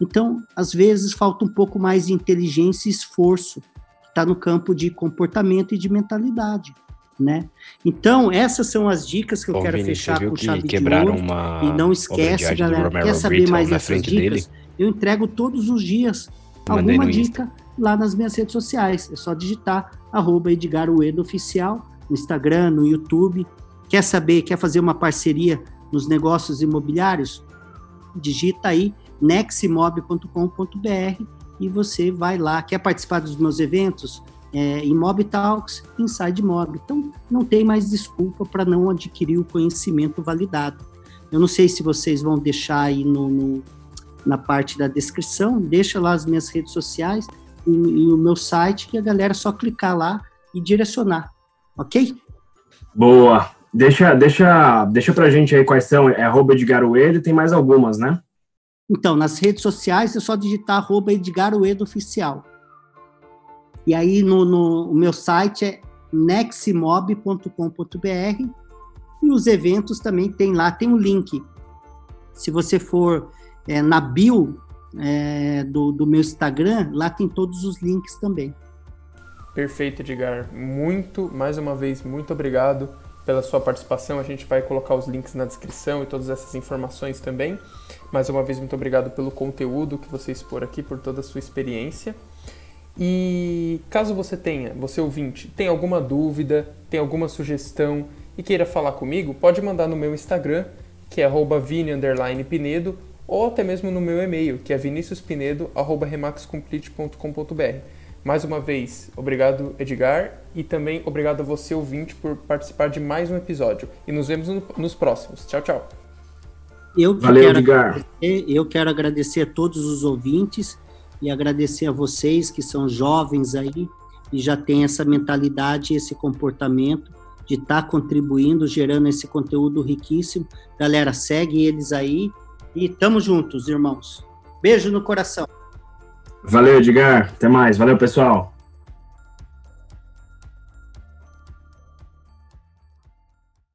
Então, às vezes, falta um pouco mais de inteligência e esforço, que está no campo de comportamento e de mentalidade. Né? Então, essas são as dicas que eu Ô, quero Vini, fechar com chave de ouro. Uma e não esquece, galera, quer saber mais dessas dicas? Dele? Eu entrego todos os dias alguma dica lá nas minhas redes sociais. É só digitar arroba Edgar Uedo Oficial no Instagram, no YouTube. Quer saber, quer fazer uma parceria nos negócios imobiliários? Digita aí neximob.com.br e você vai lá. Quer participar dos meus eventos? É, Imob Talks, Inside Mob. Então, não tem mais desculpa para não adquirir o conhecimento validado. Eu não sei se vocês vão deixar aí no, no na parte da descrição, deixa lá as minhas redes sociais e, e o meu site, que a galera é só clicar lá e direcionar, ok? Boa. Deixa, deixa, deixa pra gente aí quais são. É arroba Edgar Uedo, tem mais algumas, né? Então, nas redes sociais é só digitar arroba Edgar Uedo Oficial. E aí no, no o meu site é neximob.com.br e os eventos também tem lá, tem um link. Se você for é, na bio é, do, do meu Instagram, lá tem todos os links também. Perfeito, Edgar. Muito, mais uma vez, muito obrigado pela sua participação. A gente vai colocar os links na descrição e todas essas informações também. Mais uma vez, muito obrigado pelo conteúdo que você expor aqui, por toda a sua experiência. E caso você tenha, você ouvinte, tem alguma dúvida, tem alguma sugestão e queira falar comigo, pode mandar no meu Instagram, que é vini_pinedo ou até mesmo no meu e-mail, que é viniciuspinedo.remaxcomplete.com.br. Mais uma vez, obrigado Edgar e também obrigado a você ouvinte por participar de mais um episódio. E nos vemos no, nos próximos. Tchau, tchau. Eu Valeu, quero Edgar. Eu quero agradecer a todos os ouvintes e agradecer a vocês que são jovens aí e já têm essa mentalidade, esse comportamento de estar tá contribuindo, gerando esse conteúdo riquíssimo. Galera, segue eles aí e tamo juntos, irmãos. Beijo no coração. Valeu, Edgar. Até mais. Valeu, pessoal.